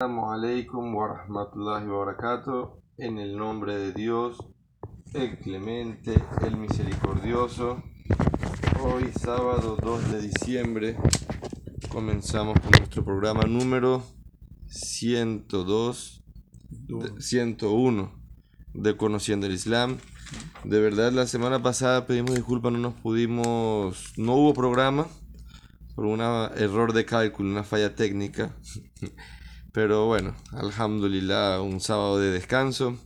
Alaikum wa rahmatullahi wa barakatuh. En el nombre de Dios, el clemente, el misericordioso. Hoy, sábado 2 de diciembre, comenzamos con nuestro programa número 102, de- 101 de Conociendo el Islam. De verdad, la semana pasada pedimos disculpas, no nos pudimos, no hubo programa por un error de cálculo, una falla técnica. Pero bueno, alhamdulillah, un sábado de descanso.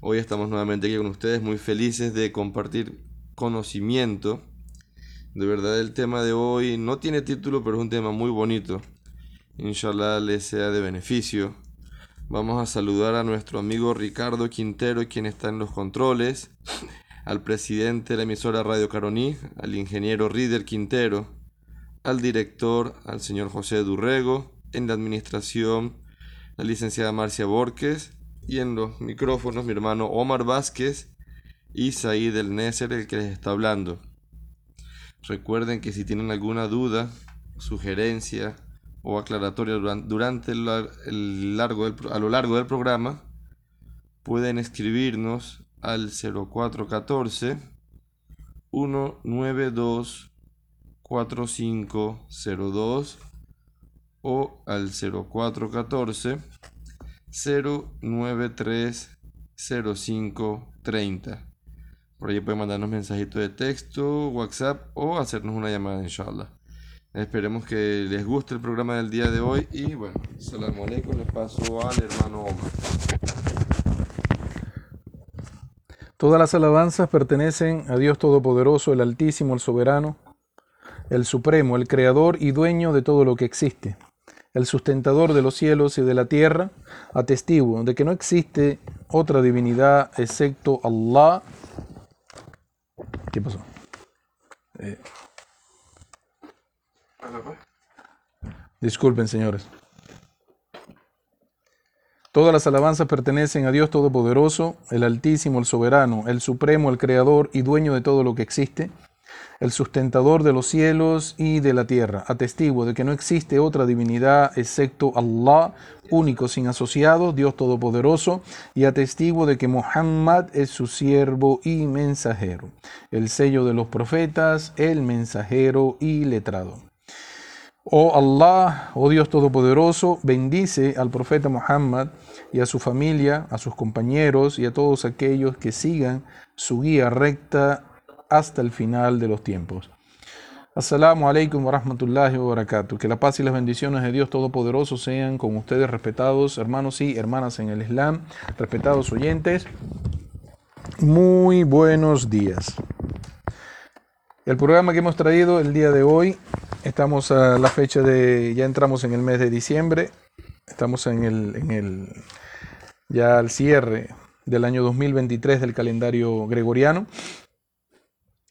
Hoy estamos nuevamente aquí con ustedes, muy felices de compartir conocimiento. De verdad, el tema de hoy no tiene título, pero es un tema muy bonito. Inshallah les sea de beneficio. Vamos a saludar a nuestro amigo Ricardo Quintero, quien está en los controles, al presidente de la emisora Radio Caroní, al ingeniero Rider Quintero, al director, al señor José Durrego, en la administración, la licenciada Marcia Borges, y en los micrófonos mi hermano Omar Vázquez y Said El Neser, el que les está hablando. Recuerden que si tienen alguna duda, sugerencia o aclaratoria duran- durante el, lar- el largo del a lo largo del programa, pueden escribirnos al 0414 192 4502 o al 0414 093 0530. Por ahí pueden mandarnos mensajitos de texto, WhatsApp o hacernos una llamada, inshallah. Esperemos que les guste el programa del día de hoy y bueno, salam aleikum, les paso al hermano Omar. Todas las alabanzas pertenecen a Dios Todopoderoso, el Altísimo, el Soberano, el Supremo, el Creador y Dueño de todo lo que existe, el sustentador de los cielos y de la tierra, atestigo de que no existe otra divinidad excepto Allah. ¿Qué pasó? Eh, disculpen, señores. Todas las alabanzas pertenecen a Dios Todopoderoso, el Altísimo, el Soberano, el Supremo, el Creador y Dueño de todo lo que existe, el sustentador de los cielos y de la tierra, atestigo de que no existe otra divinidad excepto Allah, único sin asociado, Dios Todopoderoso, y atestigo de que Muhammad es su siervo y mensajero, el sello de los profetas, el mensajero y letrado. Oh Allah, oh Dios Todopoderoso, bendice al profeta Muhammad y a su familia, a sus compañeros y a todos aquellos que sigan su guía recta hasta el final de los tiempos. Assalamu alaikum wa rahmatullahi wa barakatuh. Que la paz y las bendiciones de Dios Todopoderoso sean con ustedes, respetados hermanos y hermanas en el Islam, respetados oyentes. Muy buenos días. El programa que hemos traído el día de hoy, estamos a la fecha de, ya entramos en el mes de diciembre, estamos en el, en el, ya al cierre del año 2023 del calendario gregoriano.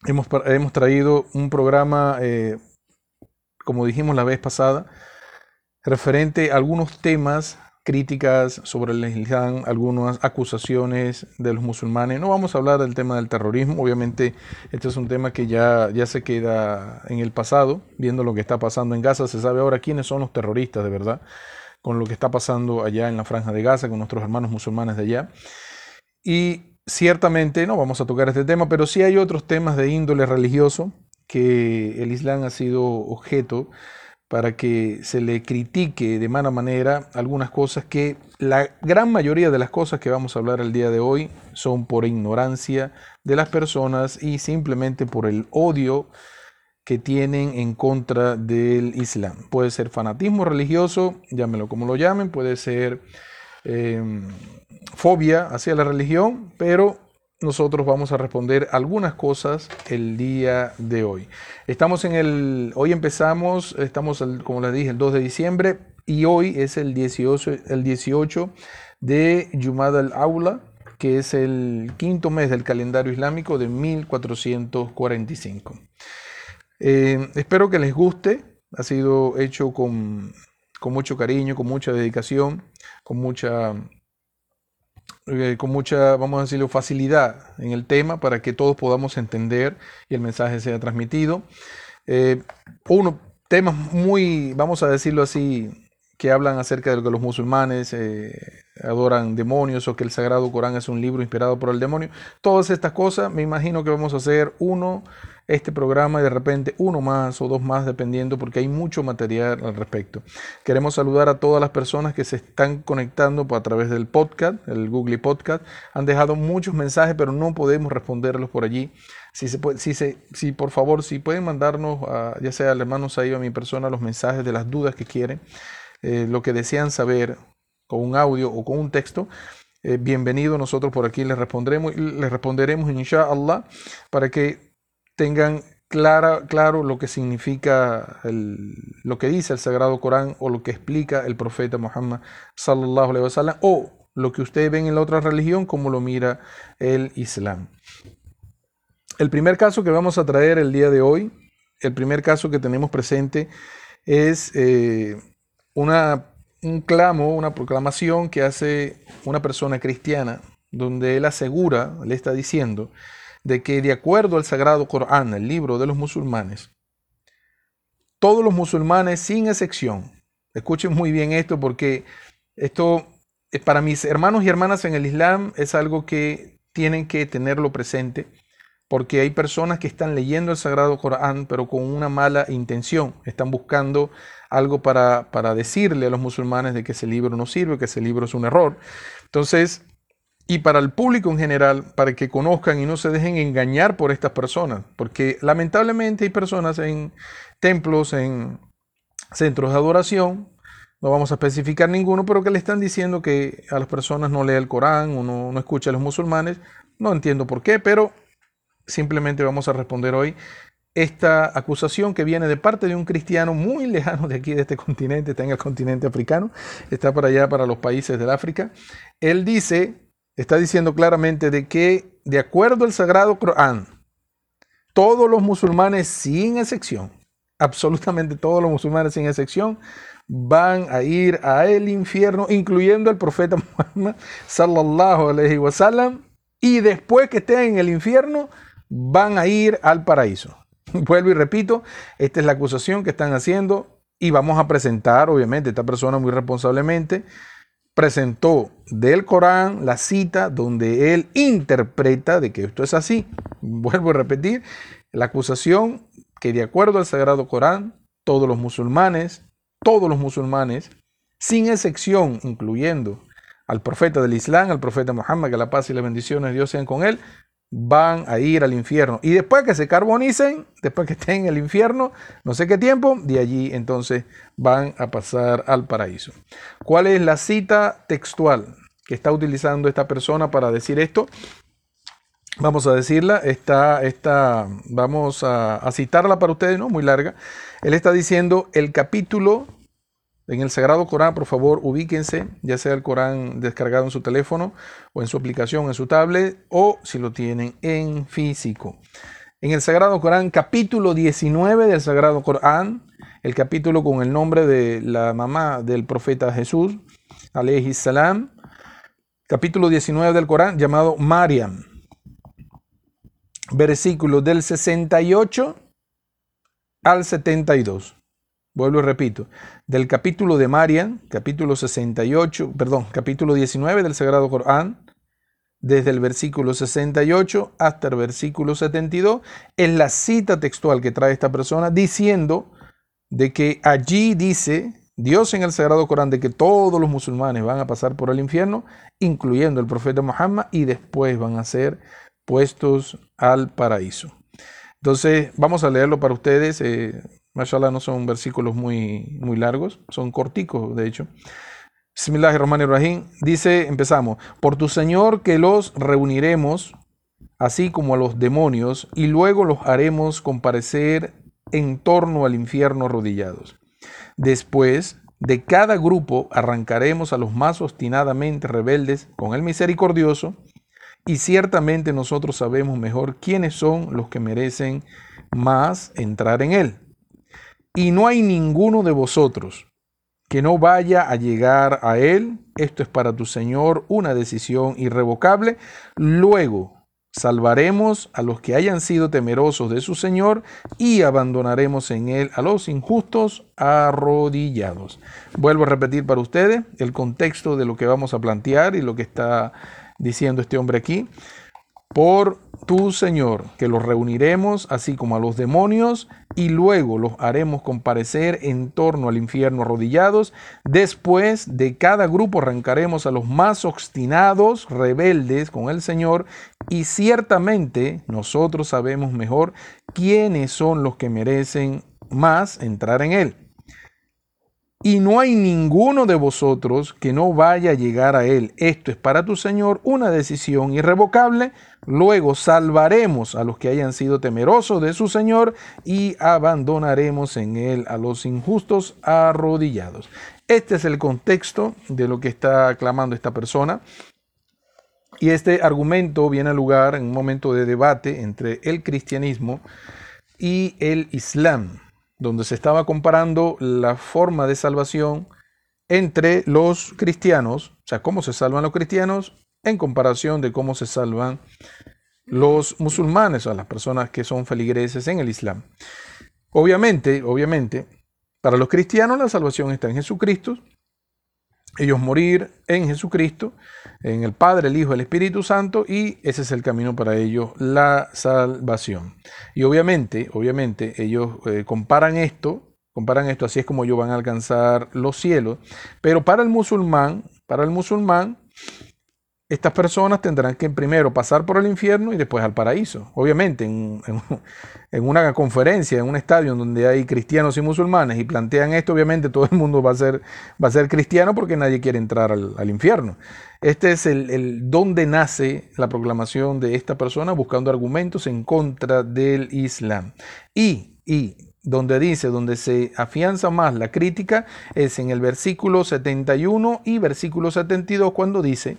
Hemos, hemos traído un programa, eh, como dijimos la vez pasada, referente a algunos temas, críticas sobre el Islam, algunas acusaciones de los musulmanes. No vamos a hablar del tema del terrorismo, obviamente este es un tema que ya, ya se queda en el pasado, viendo lo que está pasando en Gaza, se sabe ahora quiénes son los terroristas de verdad, con lo que está pasando allá en la franja de Gaza, con nuestros hermanos musulmanes de allá. Y ciertamente no vamos a tocar este tema, pero sí hay otros temas de índole religioso que el Islam ha sido objeto para que se le critique de mala manera algunas cosas que la gran mayoría de las cosas que vamos a hablar el día de hoy son por ignorancia de las personas y simplemente por el odio que tienen en contra del Islam. Puede ser fanatismo religioso, llámelo como lo llamen, puede ser eh, fobia hacia la religión, pero nosotros vamos a responder algunas cosas el día de hoy. Estamos en el, hoy empezamos, estamos, el- como les dije, el 2 de diciembre y hoy es el 18, el 18 de Jumad al-Aula, que es el quinto mes del calendario islámico de 1445. Eh, espero que les guste, ha sido hecho con, con mucho cariño, con mucha dedicación, con mucha eh, con mucha, vamos a decirlo, facilidad en el tema para que todos podamos entender y el mensaje sea transmitido. Eh, uno, temas muy, vamos a decirlo así, que hablan acerca de que los musulmanes eh, adoran demonios o que el Sagrado Corán es un libro inspirado por el demonio. Todas estas cosas, me imagino que vamos a hacer uno, este programa y de repente uno más o dos más, dependiendo, porque hay mucho material al respecto. Queremos saludar a todas las personas que se están conectando a través del podcast, el Google Podcast. Han dejado muchos mensajes, pero no podemos responderlos por allí. Si, se si, se, si por favor, si pueden mandarnos, ya sea al hermano Saíba, a mi persona, los mensajes de las dudas que quieren, eh, lo que desean saber, con un audio o con un texto, eh, bienvenido. Nosotros por aquí les responderemos, les responderemos, inshallah, para que tengan clara, claro lo que significa lo que dice el Sagrado Corán o lo que explica el profeta Muhammad sallallahu alaihi wasallam o lo que ustedes ven en la otra religión como lo mira el Islam. El primer caso que vamos a traer el día de hoy, el primer caso que tenemos presente es eh, una un clamo, una proclamación que hace una persona cristiana, donde él asegura, le está diciendo, de que de acuerdo al Sagrado Corán, el libro de los musulmanes, todos los musulmanes sin excepción, escuchen muy bien esto porque esto para mis hermanos y hermanas en el Islam es algo que tienen que tenerlo presente porque hay personas que están leyendo el Sagrado Corán pero con una mala intención, están buscando algo para, para decirle a los musulmanes de que ese libro no sirve, que ese libro es un error. Entonces, y para el público en general, para que conozcan y no se dejen engañar por estas personas, porque lamentablemente hay personas en templos, en centros de adoración, no vamos a especificar ninguno, pero que le están diciendo que a las personas no lee el Corán o no, no escucha a los musulmanes. No entiendo por qué, pero simplemente vamos a responder hoy esta acusación que viene de parte de un cristiano muy lejano de aquí, de este continente, está en el continente africano, está para allá, para los países del África. Él dice, está diciendo claramente de que, de acuerdo al Sagrado Corán, todos los musulmanes sin excepción, absolutamente todos los musulmanes sin excepción, van a ir a el infierno, incluyendo el profeta Muhammad sallallahu alaihi wasallam, y después que estén en el infierno, van a ir al paraíso. Vuelvo y repito, esta es la acusación que están haciendo y vamos a presentar, obviamente, esta persona muy responsablemente presentó del Corán la cita donde él interpreta de que esto es así. Vuelvo a repetir, la acusación que de acuerdo al Sagrado Corán, todos los musulmanes, todos los musulmanes, sin excepción, incluyendo al profeta del Islam, al profeta Muhammad, que la paz y las bendiciones de Dios sean con él, van a ir al infierno. Y después que se carbonicen, después que estén en el infierno, no sé qué tiempo, de allí entonces van a pasar al paraíso. ¿Cuál es la cita textual que está utilizando esta persona para decir esto? Vamos a decirla, está, está, vamos a, a citarla para ustedes, ¿no? Muy larga. Él está diciendo el capítulo en el Sagrado Corán, por favor, ubíquense, ya sea el Corán descargado en su teléfono o en su aplicación, en su tablet, o si lo tienen en físico. En el Sagrado Corán, capítulo 19 del Sagrado Corán, el capítulo con el nombre de la mamá del profeta Jesús, alayhi salam, capítulo 19 del Corán, llamado Mariam, versículo del 68 al 72. Vuelvo y repito, del capítulo de Marian, capítulo 68, perdón, capítulo 19 del Sagrado Corán, desde el versículo 68 hasta el versículo 72, es la cita textual que trae esta persona diciendo de que allí dice Dios en el Sagrado Corán de que todos los musulmanes van a pasar por el infierno, incluyendo el profeta Muhammad, y después van a ser puestos al paraíso. Entonces, vamos a leerlo para ustedes. Eh, Mashallah no son versículos muy, muy largos, son corticos de hecho. Bismillahirrahmanirrahim. Dice, empezamos, por tu Señor que los reuniremos, así como a los demonios, y luego los haremos comparecer en torno al infierno arrodillados. Después de cada grupo arrancaremos a los más obstinadamente rebeldes con el misericordioso, y ciertamente nosotros sabemos mejor quiénes son los que merecen más entrar en él y no hay ninguno de vosotros que no vaya a llegar a él. Esto es para tu Señor una decisión irrevocable. Luego salvaremos a los que hayan sido temerosos de su Señor y abandonaremos en él a los injustos arrodillados. Vuelvo a repetir para ustedes el contexto de lo que vamos a plantear y lo que está diciendo este hombre aquí. Por tu Señor, que los reuniremos así como a los demonios y luego los haremos comparecer en torno al infierno arrodillados. Después de cada grupo arrancaremos a los más obstinados, rebeldes con el Señor y ciertamente nosotros sabemos mejor quiénes son los que merecen más entrar en él. Y no hay ninguno de vosotros que no vaya a llegar a él. Esto es para tu Señor una decisión irrevocable. Luego salvaremos a los que hayan sido temerosos de su Señor y abandonaremos en él a los injustos arrodillados. Este es el contexto de lo que está clamando esta persona. Y este argumento viene a lugar en un momento de debate entre el cristianismo y el islam, donde se estaba comparando la forma de salvación entre los cristianos, o sea, cómo se salvan los cristianos en comparación de cómo se salvan los musulmanes, o las personas que son feligreses en el Islam. Obviamente, obviamente, para los cristianos la salvación está en Jesucristo, ellos morir en Jesucristo, en el Padre, el Hijo, el Espíritu Santo, y ese es el camino para ellos, la salvación. Y obviamente, obviamente, ellos eh, comparan esto, comparan esto, así es como ellos van a alcanzar los cielos, pero para el musulmán, para el musulmán, estas personas tendrán que primero pasar por el infierno y después al paraíso. Obviamente, en, una conferencia, en un estadio donde hay cristianos y musulmanes y plantean esto, obviamente todo el mundo va a ser, va a ser cristiano porque nadie quiere entrar al, infierno. Este es el, el, donde nace la proclamación de esta persona buscando argumentos en contra del Islam. Y, y donde dice, donde se afianza más la crítica, es en el versículo 71 y versículo 72 cuando dice,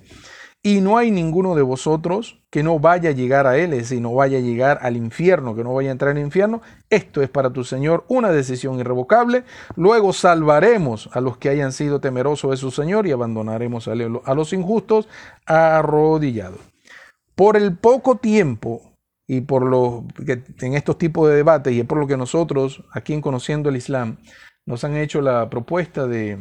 y no hay ninguno de vosotros que no vaya a llegar a él, es no vaya a llegar al infierno, que no vaya a entrar al infierno. Esto es para tu Señor una decisión irrevocable. Luego salvaremos a los que hayan sido temerosos de su Señor y abandonaremos a los injustos arrodillados. Por el poco tiempo y por lo que en estos tipos de debates y es por lo que nosotros aquí en Conociendo el Islam nos han hecho la propuesta de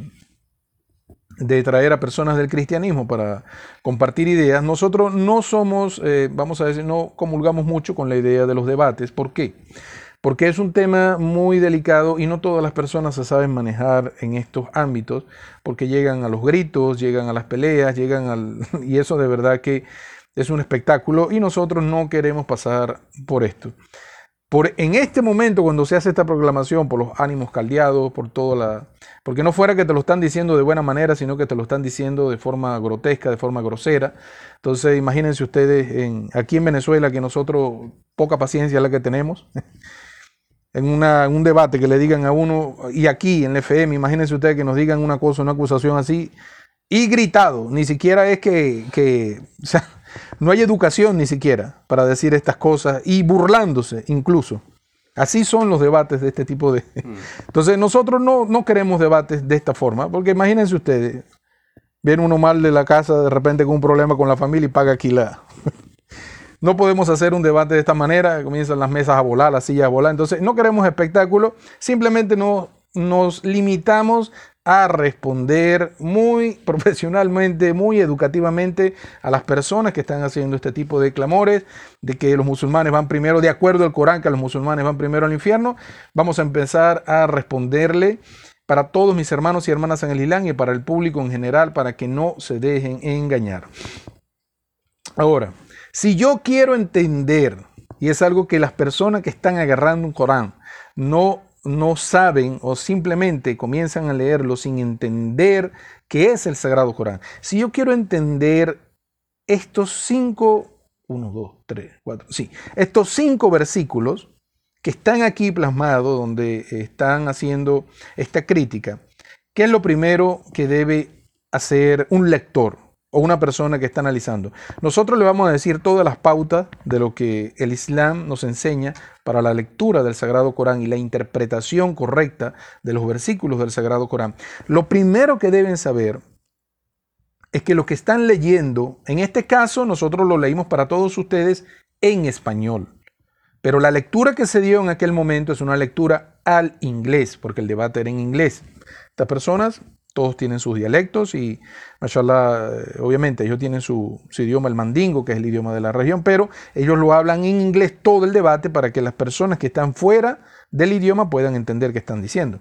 de traer a personas del cristianismo para compartir ideas, nosotros no somos, eh, vamos a decir, no comulgamos mucho con la idea de los debates. ¿Por qué? Porque es un tema muy delicado y no todas las personas se saben manejar en estos ámbitos, porque llegan a los gritos, llegan a las peleas, llegan al... y eso de verdad que es un espectáculo y nosotros no queremos pasar por esto. Por, en este momento, cuando se hace esta proclamación, por los ánimos caldeados, por toda la... Porque no fuera que te lo están diciendo de buena manera, sino que te lo están diciendo de forma grotesca, de forma grosera. Entonces, imagínense ustedes en, aquí en Venezuela, que nosotros poca paciencia es la que tenemos. en un debate que le digan a uno, y aquí en el FM, imagínense ustedes que nos digan una cosa, una acusación así, y gritado, ni siquiera es que, que o sea, no hay educación ni siquiera para decir estas cosas y burlándose incluso. Así son los debates de este tipo de... Mm. Entonces nosotros no, no queremos debates de esta forma, porque imagínense ustedes, viene uno mal de la casa de repente con un problema con la familia y paga alquilada. No podemos hacer un debate de esta manera, comienzan las mesas a volar, las sillas a volar. Entonces, no queremos espectáculo, simplemente no, nos limitamos a responder muy profesionalmente, muy educativamente a las personas que están haciendo este tipo de clamores, de que los musulmanes van primero, de acuerdo al Corán, que los musulmanes van primero al infierno. Vamos a empezar a responderle para todos mis hermanos y hermanas en el Islam y para el público en general, para que no se dejen engañar. Ahora, si yo quiero entender, y es algo que las personas que están agarrando un Corán no no saben o simplemente comienzan a leerlo sin entender qué es el Sagrado Corán. Si yo quiero entender estos cinco, uno, dos, tres, cuatro, sí, estos cinco versículos que están aquí plasmados, donde están haciendo esta crítica, ¿qué es lo primero que debe hacer un lector? O una persona que está analizando. Nosotros le vamos a decir todas las pautas de lo que el Islam nos enseña para la lectura del Sagrado Corán y la interpretación correcta de los versículos del Sagrado Corán. Lo primero que deben saber es que lo que están leyendo, en este caso nosotros lo leímos para todos ustedes en español. Pero la lectura que se dio en aquel momento es una lectura al inglés, porque el debate era en inglés. Estas personas, todos tienen sus dialectos y, mashallah, eh, obviamente ellos tienen su, idioma, el mandingo, que es el idioma de la región, pero ellos lo hablan en inglés todo el debate para que las personas que están fuera del idioma puedan entender qué están diciendo.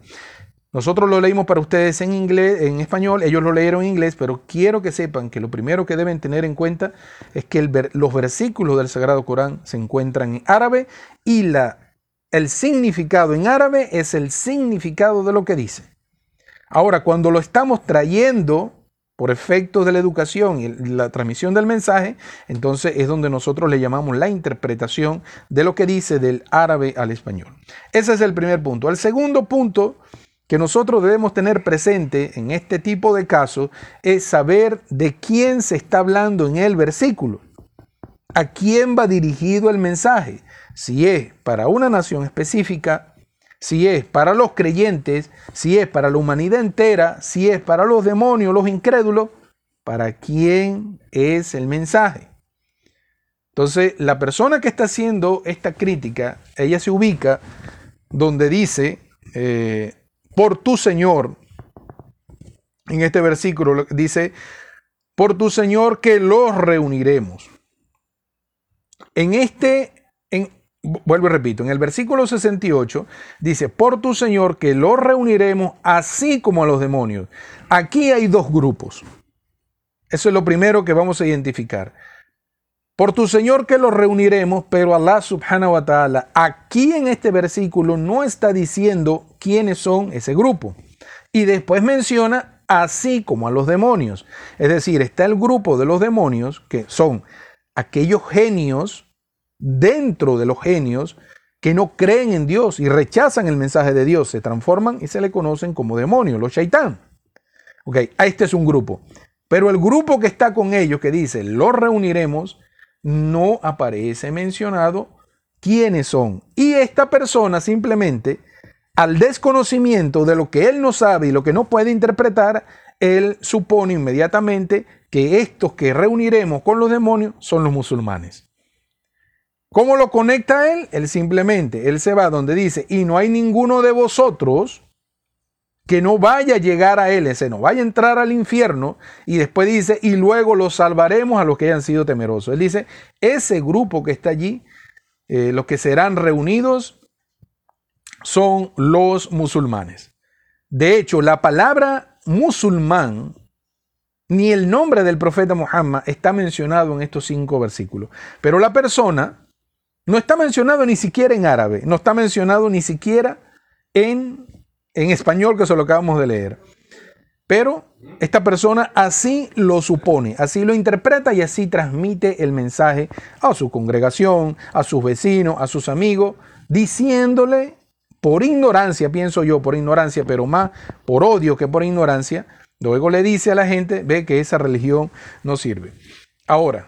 Nosotros lo leímos para ustedes en inglés, en español, ellos lo leyeron en inglés, pero quiero que sepan que lo primero que deben tener en cuenta es que los versículos del Sagrado Corán se encuentran en árabe y la, el significado en árabe es el significado de lo que dice. Ahora, cuando lo estamos trayendo por efecto de la educación y la transmisión del mensaje, entonces es donde nosotros le llamamos la interpretación de lo que dice del árabe al español. Ese es el primer punto. El segundo punto que nosotros debemos tener presente en este tipo de casos es saber de quién se está hablando en el versículo. ¿A quién va dirigido el mensaje? Si es para una nación específica, si es para los creyentes, si es para la humanidad entera, si es para los demonios, los incrédulos, ¿para quién es el mensaje? Entonces, la persona que está haciendo esta crítica, ella se ubica donde dice, eh, por tu Señor. En este versículo dice, por tu Señor que los reuniremos. En este, vuelvo y repito, en el versículo 68 dice, por tu Señor que los reuniremos así como a los demonios. Aquí hay dos grupos. Eso es lo primero que vamos a identificar. Por tu Señor que los reuniremos, pero Allah subhanahu wa ta'ala aquí en este versículo no está diciendo quiénes son ese grupo. Y después menciona así como a los demonios. Es decir, está el grupo de los demonios que son aquellos genios dentro de los genios que no creen en Dios y rechazan el mensaje de Dios, se transforman y se le conocen como demonios, los shaitán. Ok, este es un grupo. Pero el grupo que está con ellos, que dice, los reuniremos, no aparece mencionado quiénes son. Y esta persona simplemente, al desconocimiento de lo que él no sabe y lo que no puede interpretar, él supone inmediatamente que estos que reuniremos con los demonios son los musulmanes. ¿Cómo lo conecta él? Él simplemente, él se va donde dice, y no hay ninguno de vosotros que no vaya a llegar a él, ese no vaya a entrar al infierno, y después dice, y luego los salvaremos a los que hayan sido temerosos. Él dice, ese grupo que está allí, eh, los que serán reunidos, son los musulmanes. De hecho, la palabra musulmán, ni el nombre del profeta Muhammad está mencionado en estos cinco versículos, pero la persona no está mencionado ni siquiera en árabe, no está mencionado ni siquiera en en español que se lo acabamos de leer. Pero esta persona así lo supone, así lo interpreta y así transmite el mensaje a su congregación, a sus vecinos, a sus amigos, diciéndole por ignorancia, pienso yo, por ignorancia, pero más por odio que por ignorancia, luego le dice a la gente, ve que esa religión no sirve. Ahora,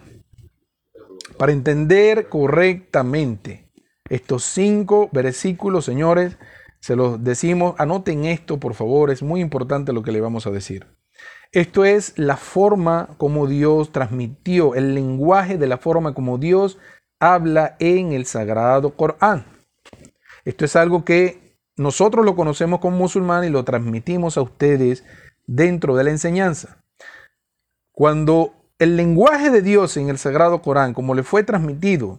para entender correctamente estos cinco versículos, señores, se los decimos, anoten esto por favor, es muy importante lo que le vamos a decir. Esto es la forma como Dios transmitió, el lenguaje de la forma como Dios habla en el sagrado Corán. Esto es algo que nosotros lo conocemos como musulmán y lo transmitimos a ustedes dentro de la enseñanza. Cuando el lenguaje de Dios en el sagrado Corán, como le fue transmitido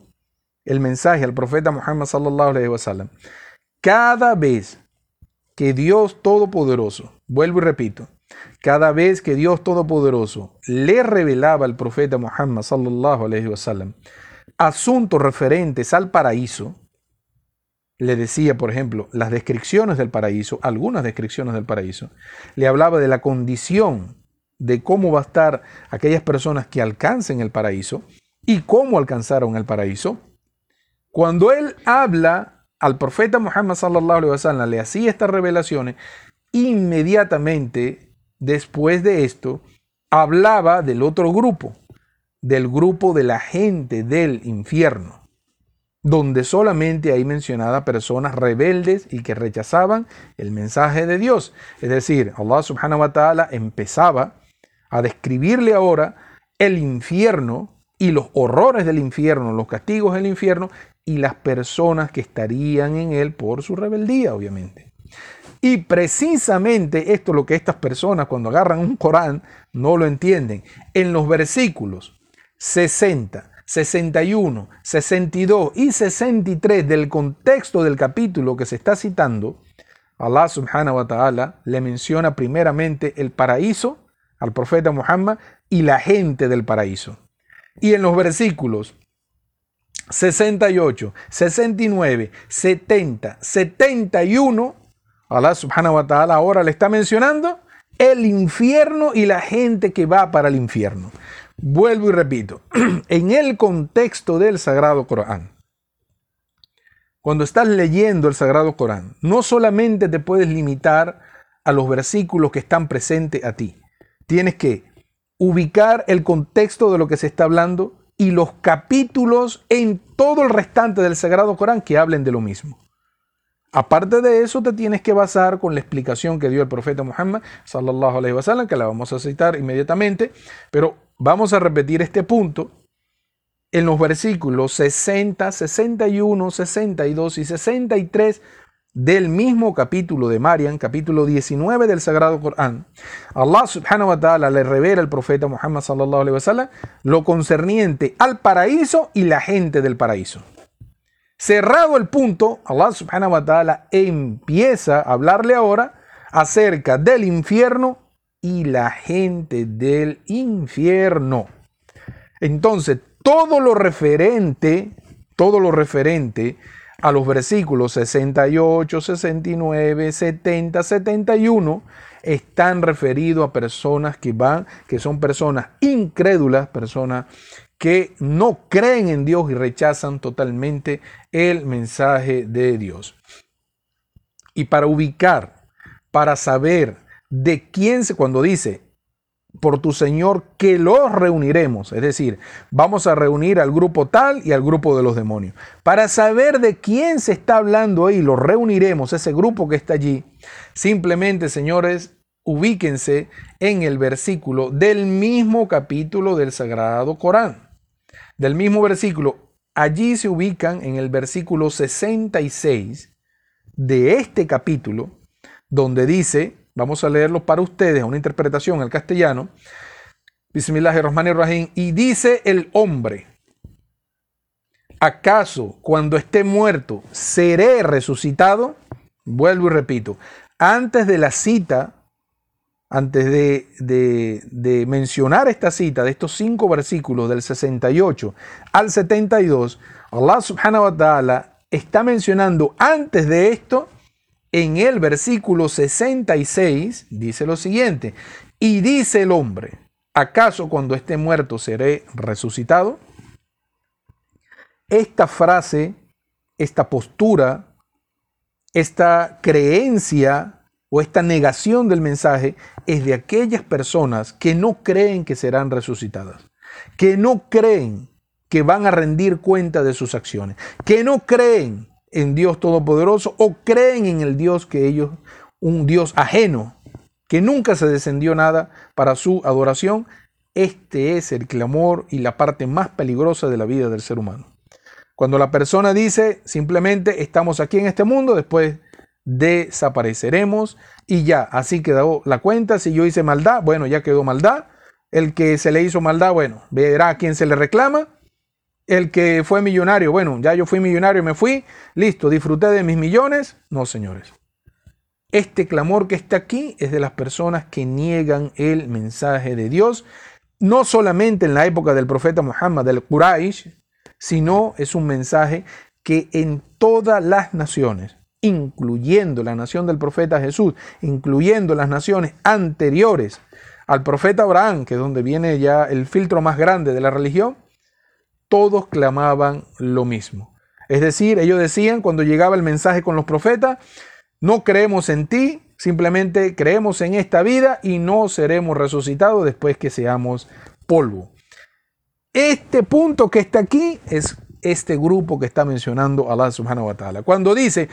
el mensaje al profeta Muhammad sallallahu alaihi wasallam, cada vez que Dios Todopoderoso, vuelvo y repito, cada vez que Dios Todopoderoso le revelaba al profeta Muhammad sallallahu alaihi wasallam asuntos referentes al paraíso, le decía, por ejemplo, las descripciones del paraíso, algunas descripciones del paraíso, le hablaba de la condición de cómo va a estar aquellas personas que alcancen el paraíso y cómo alcanzaron el paraíso. Cuando él habla al profeta Muhammad sallallahu alaihi wasallam le hacía estas revelaciones, inmediatamente después de esto hablaba del otro grupo, del grupo de la gente del infierno, donde solamente hay mencionada personas rebeldes y que rechazaban el mensaje de Dios. Es decir, Allah subhanahu wa ta'ala empezaba a describirle ahora el infierno y los horrores del infierno, los castigos del infierno y las personas que estarían en él por su rebeldía, obviamente. Y precisamente esto es lo que estas personas cuando agarran un Corán no lo entienden. En los versículos 60, 61, 62 y 63 del contexto del capítulo que se está citando, Allah subhanahu wa ta'ala le menciona primeramente el paraíso al profeta Muhammad y la gente del paraíso. Y en los versículos 68, 69, 70, 71, Allah subhanahu wa ta'ala ahora le está mencionando el infierno y la gente que va para el infierno. Vuelvo y repito, en el contexto del Sagrado Corán, cuando estás leyendo el Sagrado Corán, no solamente te puedes limitar a los versículos que están presentes a ti, tienes que ubicar el contexto de lo que se está hablando y los capítulos en todo el restante del Sagrado Corán que hablen de lo mismo. Aparte de eso, te tienes que basar con la explicación que dio el profeta Muhammad, sallallahu alaihi wasallam, que la vamos a citar inmediatamente, pero vamos a repetir este punto en los versículos 60, 61, 62 y 63 del mismo capítulo de Marian, capítulo 19 del Sagrado Corán, Allah subhanahu wa ta'ala le revela al profeta Muhammad sallallahu alaihi wasallam lo concerniente al paraíso y la gente del paraíso. Cerrado el punto, Allah subhanahu wa ta'ala empieza a hablarle ahora acerca del infierno y la gente del infierno. Entonces, todo lo referente, todo lo referente a los versículos 68, 69, 70, 71 están referidos a personas que van, que son personas incrédulas, personas que no creen en Dios y rechazan totalmente el mensaje de Dios. Y para ubicar, para saber de quién se, cuando dice, por tu Señor que los reuniremos. Es decir, vamos a reunir al grupo tal y al grupo de los demonios. Para saber de quién se está hablando ahí, los reuniremos, ese grupo que está allí. Simplemente, señores, ubíquense en el versículo del mismo capítulo del Sagrado Corán. Del mismo versículo. Allí se ubican en el versículo 66 de este capítulo, donde dice, Vamos a leerlo para ustedes, una interpretación al castellano. Bismillahirrahmanirrahim. Y dice el hombre, ¿acaso cuando esté muerto seré resucitado? Vuelvo y repito, antes de la cita, antes de, de, de, mencionar esta cita de estos cinco versículos del 68 al 72, Allah subhanahu wa ta'ala está mencionando antes de esto en el versículo 66 dice lo siguiente, y dice el hombre, ¿acaso cuando esté muerto seré resucitado? Esta frase, esta postura, esta creencia o esta negación del mensaje es de aquellas personas que no creen que serán resucitadas, que no creen que van a rendir cuenta de sus acciones, que no creen en Dios Todopoderoso o creen en el Dios que ellos, un Dios ajeno, que nunca se descendió nada para su adoración, este es el clamor y la parte más peligrosa de la vida del ser humano. Cuando la persona dice simplemente estamos aquí en este mundo, después desapareceremos y ya, así quedó la cuenta. Si yo hice maldad, bueno, ya quedó maldad. El que se le hizo maldad, bueno, verá a quién se le reclama el que fue millonario, bueno, ya yo fui millonario, me fui, listo, disfruté de mis millones. No, señores. Este clamor que está aquí es de las personas que niegan el mensaje de Dios, no solamente en la época del profeta Muhammad, del Quraysh, sino es un mensaje que en todas las naciones, incluyendo la nación del profeta Jesús, incluyendo las naciones anteriores al profeta Abraham, que es donde viene ya el filtro más grande de la religión, todos clamaban lo mismo. Es decir, ellos decían cuando llegaba el mensaje con los profetas, no creemos en ti, simplemente creemos en esta vida y no seremos resucitados después que seamos polvo. Este punto que está aquí es este grupo que está mencionando Allah subhanahu wa ta'ala. Cuando dice,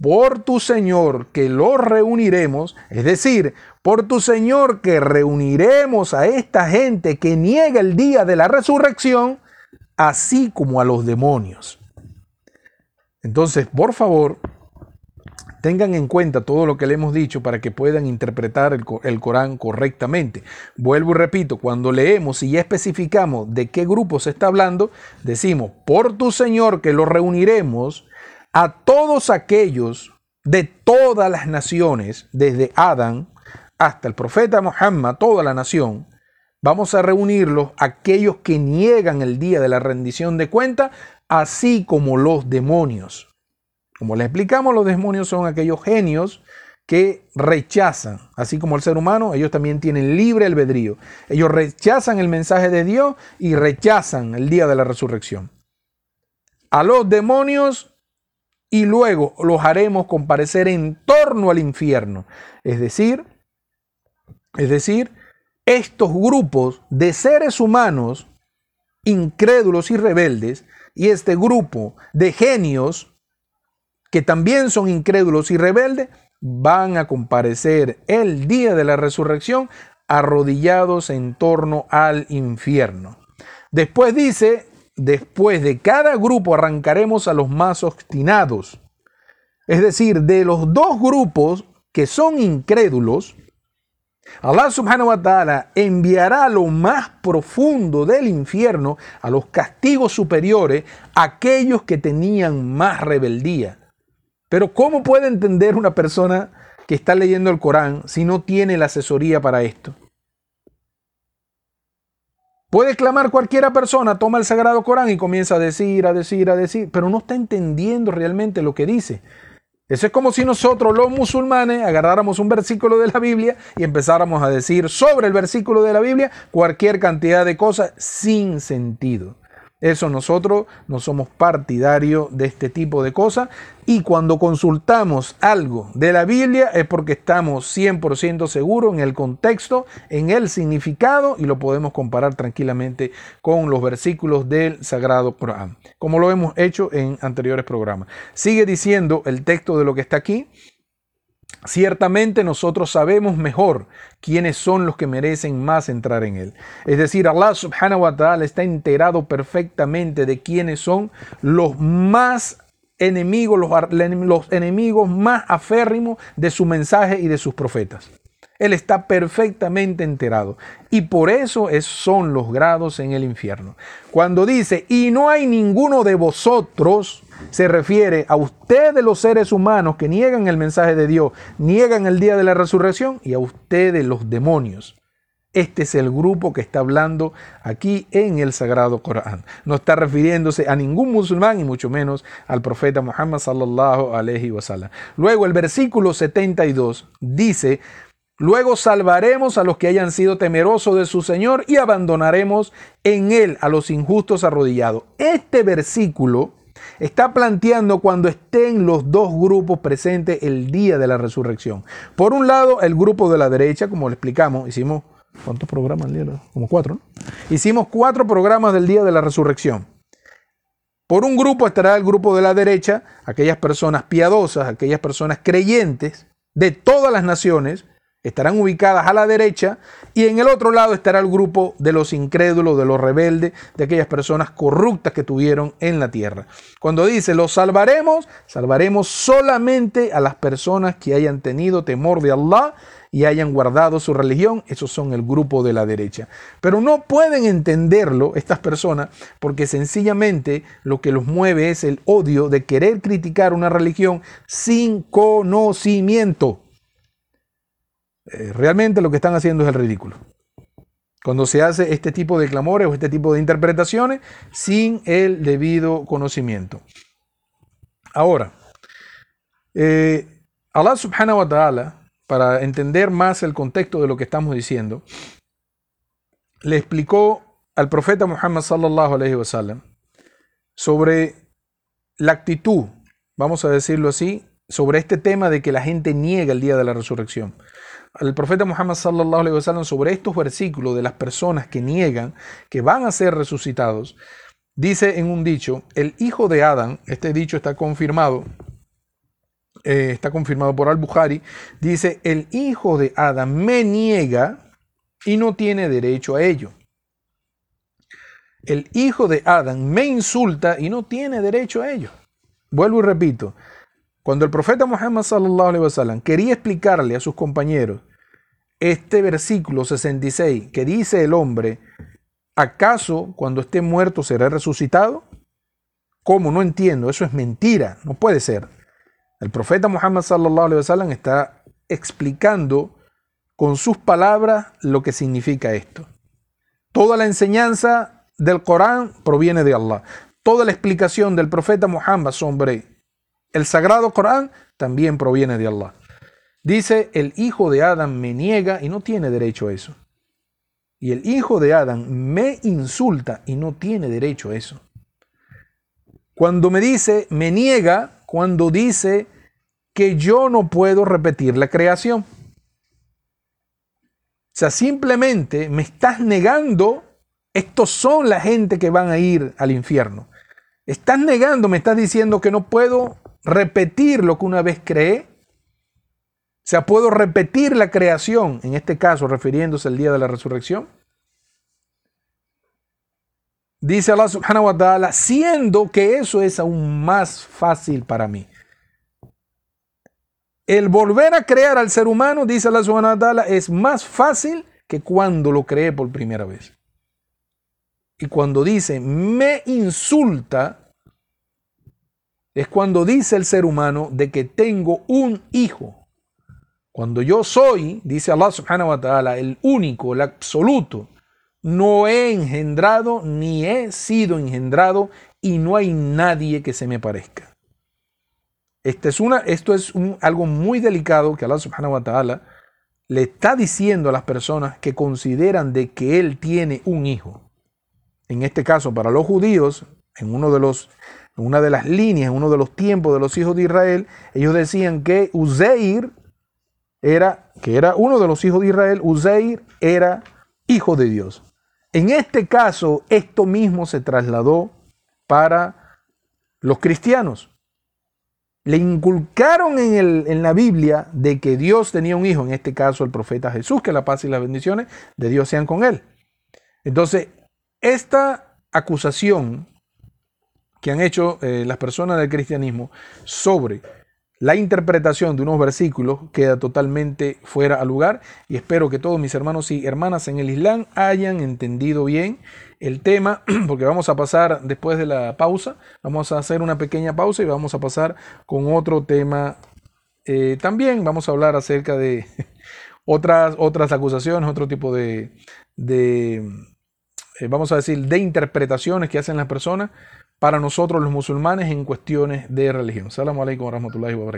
por tu Señor que los reuniremos, es decir, por tu Señor que reuniremos a esta gente que niega el día de la resurrección, así como a los demonios. Entonces, por favor, tengan en cuenta todo lo que le hemos dicho para que puedan interpretar el, Corán correctamente. Vuelvo y repito, cuando leemos y ya especificamos de qué grupo se está hablando, decimos, por tu Señor que lo reuniremos a todos aquellos de todas las naciones, desde Adán hasta el profeta Muhammad, toda la nación, vamos a reunirlos aquellos que niegan el día de la rendición de cuenta, así como los demonios. Como le explicamos, los demonios son aquellos genios que rechazan, así como el ser humano, ellos también tienen libre albedrío. Ellos rechazan el mensaje de Dios y rechazan el día de la resurrección. A los demonios y luego los haremos comparecer en torno al infierno. Es decir, es decir, estos grupos de seres humanos incrédulos y rebeldes y este grupo de genios que también son incrédulos y rebeldes, van a comparecer el día de la resurrección arrodillados en torno al infierno. Después dice, después de cada grupo arrancaremos a los más obstinados. Es decir, de los dos grupos que son incrédulos, Allah subhanahu wa ta'ala enviará a lo más profundo del infierno, a los castigos superiores, aquellos que tenían más rebeldía. Pero ¿cómo puede entender una persona que está leyendo el Corán si no tiene la asesoría para esto? Puede clamar cualquiera persona, toma el Sagrado Corán y comienza a decir, a decir, a decir, pero no está entendiendo realmente lo que dice. Eso es como si nosotros los musulmanes agarráramos un versículo de la Biblia y empezáramos a decir sobre el versículo de la Biblia cualquier cantidad de cosas sin sentido. Eso nosotros no somos partidarios de este tipo de cosas y cuando consultamos algo de la Biblia es porque estamos 100% seguros en el contexto, en el significado y lo podemos comparar tranquilamente con los versículos del Sagrado Corán, como lo hemos hecho en anteriores programas. Sigue diciendo el texto de lo que está aquí. Ciertamente nosotros sabemos mejor quiénes son los que merecen más entrar en él. Es decir, Allah subhanahu wa ta'ala está enterado perfectamente de quiénes son los más enemigos, los, enemigos más aférrimos de su mensaje y de sus profetas. Él está perfectamente enterado. Y por eso son los grados en el infierno. Cuando dice, y no hay ninguno de vosotros, se refiere a ustedes los seres humanos que niegan el mensaje de Dios, niegan el día de la resurrección y a ustedes los demonios. Este es el grupo que está hablando aquí en el Sagrado Corán. No está refiriéndose a ningún musulmán y mucho menos al profeta Muhammad sallallahu. Luego el versículo 72 dice, Luego salvaremos a los que hayan sido temerosos de su Señor y abandonaremos en él a los injustos arrodillados. Este versículo está planteando cuando estén los dos grupos presentes el día de la resurrección. Por un lado, el grupo de la derecha, como le explicamos, hicimos, ¿cuántos programas? Como cuatro, ¿no? Hicimos cuatro programas del día de la resurrección. Por un grupo estará el grupo de la derecha, aquellas personas piadosas, aquellas personas creyentes de todas las naciones, estarán ubicadas a la derecha y en el otro lado estará el grupo de los incrédulos, de los rebeldes, de aquellas personas corruptas que tuvieron en la tierra. Cuando dice, los salvaremos, salvaremos solamente a las personas que hayan tenido temor de Allah y hayan guardado su religión, esos son el grupo de la derecha. Pero no pueden entenderlo estas personas porque sencillamente lo que los mueve es el odio de querer criticar una religión sin conocimiento. Eh, realmente lo que están haciendo es el ridículo. Cuando se hace este tipo de clamores o este tipo de interpretaciones sin el debido conocimiento. Ahora, eh, Allah subhanahu wa ta'ala, para entender más el contexto de lo que estamos diciendo, le explicó al profeta Muhammad sallallahu alayhi wa sallam sobre la actitud, vamos a decirlo así, sobre este tema de que la gente niega el día de la resurrección al profeta Muhammad sallallahu alaihi wasallam sobre estos versículos de las personas que niegan que van a ser resucitados, dice en un dicho, el hijo de Adán, este dicho está confirmado eh, está confirmado por Al-Bukhari, dice, el hijo de Adán me niega y no tiene derecho a ello. El hijo de Adán me insulta y no tiene derecho a ello. Vuelvo y repito, cuando el profeta Muhammad sallallahu alaihi wasallam quería explicarle a sus compañeros este versículo 66 que dice el hombre, ¿acaso cuando esté muerto será resucitado? ¿Cómo? No entiendo, eso es mentira, no puede ser. El profeta Muhammad sallallahu alaihi wasallam está explicando con sus palabras lo que significa esto. Toda la enseñanza del Corán proviene de Allah. Toda la explicación del profeta Muhammad sobre el sagrado Corán también proviene de Allah. Dice, el hijo de Adán me niega y no tiene derecho a eso. Y el hijo de Adán me insulta y no tiene derecho a eso. Cuando me dice, me niega, cuando dice que yo no puedo repetir la creación. O sea, simplemente me estás negando, estos son la gente que van a ir al infierno. Estás negando, me estás diciendo que no puedo repetir lo que una vez creé. O sea, puedo repetir la creación, en este caso refiriéndose al día de la resurrección. Dice Allah subhanahu wa ta'ala, siendo que eso es aún más fácil para mí. El volver a crear al ser humano, dice Allah subhanahu wa ta'ala, es más fácil que cuando lo creé por primera vez. Y cuando dice, me insulta, es cuando dice el ser humano de que tengo un hijo. Cuando yo soy, dice Allah subhanahu wa ta'ala, el único, el absoluto, no he engendrado ni he sido engendrado y no hay nadie que se me parezca. Este es una, esto es algo muy delicado que Allah subhanahu wa ta'ala le está diciendo a las personas que consideran de que Él tiene un hijo. En este caso, para los judíos, en uno de los una de las líneas, uno de los tiempos de los hijos de Israel, ellos decían que Uzeir era, que era uno de los hijos de Israel, Uzeir era hijo de Dios. En este caso, esto mismo se trasladó para los cristianos. Le inculcaron en, el, en, la Biblia de que Dios tenía un hijo, en este caso el profeta Jesús, que la paz y las bendiciones de Dios sean con él. Entonces, esta acusación que han hecho eh, las personas del cristianismo sobre la interpretación de unos versículos queda totalmente fuera al lugar. Y espero que todos mis hermanos y hermanas en el Islam hayan entendido bien el tema porque vamos a pasar después de la pausa, vamos a hacer una pequeña pausa y vamos a pasar con otro tema eh, también, vamos a hablar acerca de otras, otras acusaciones, otro tipo de, de eh, vamos a decir, de interpretaciones que hacen las personas para nosotros los musulmanes en cuestiones de religión. Salamu alaikum wa rahmatullahi wa.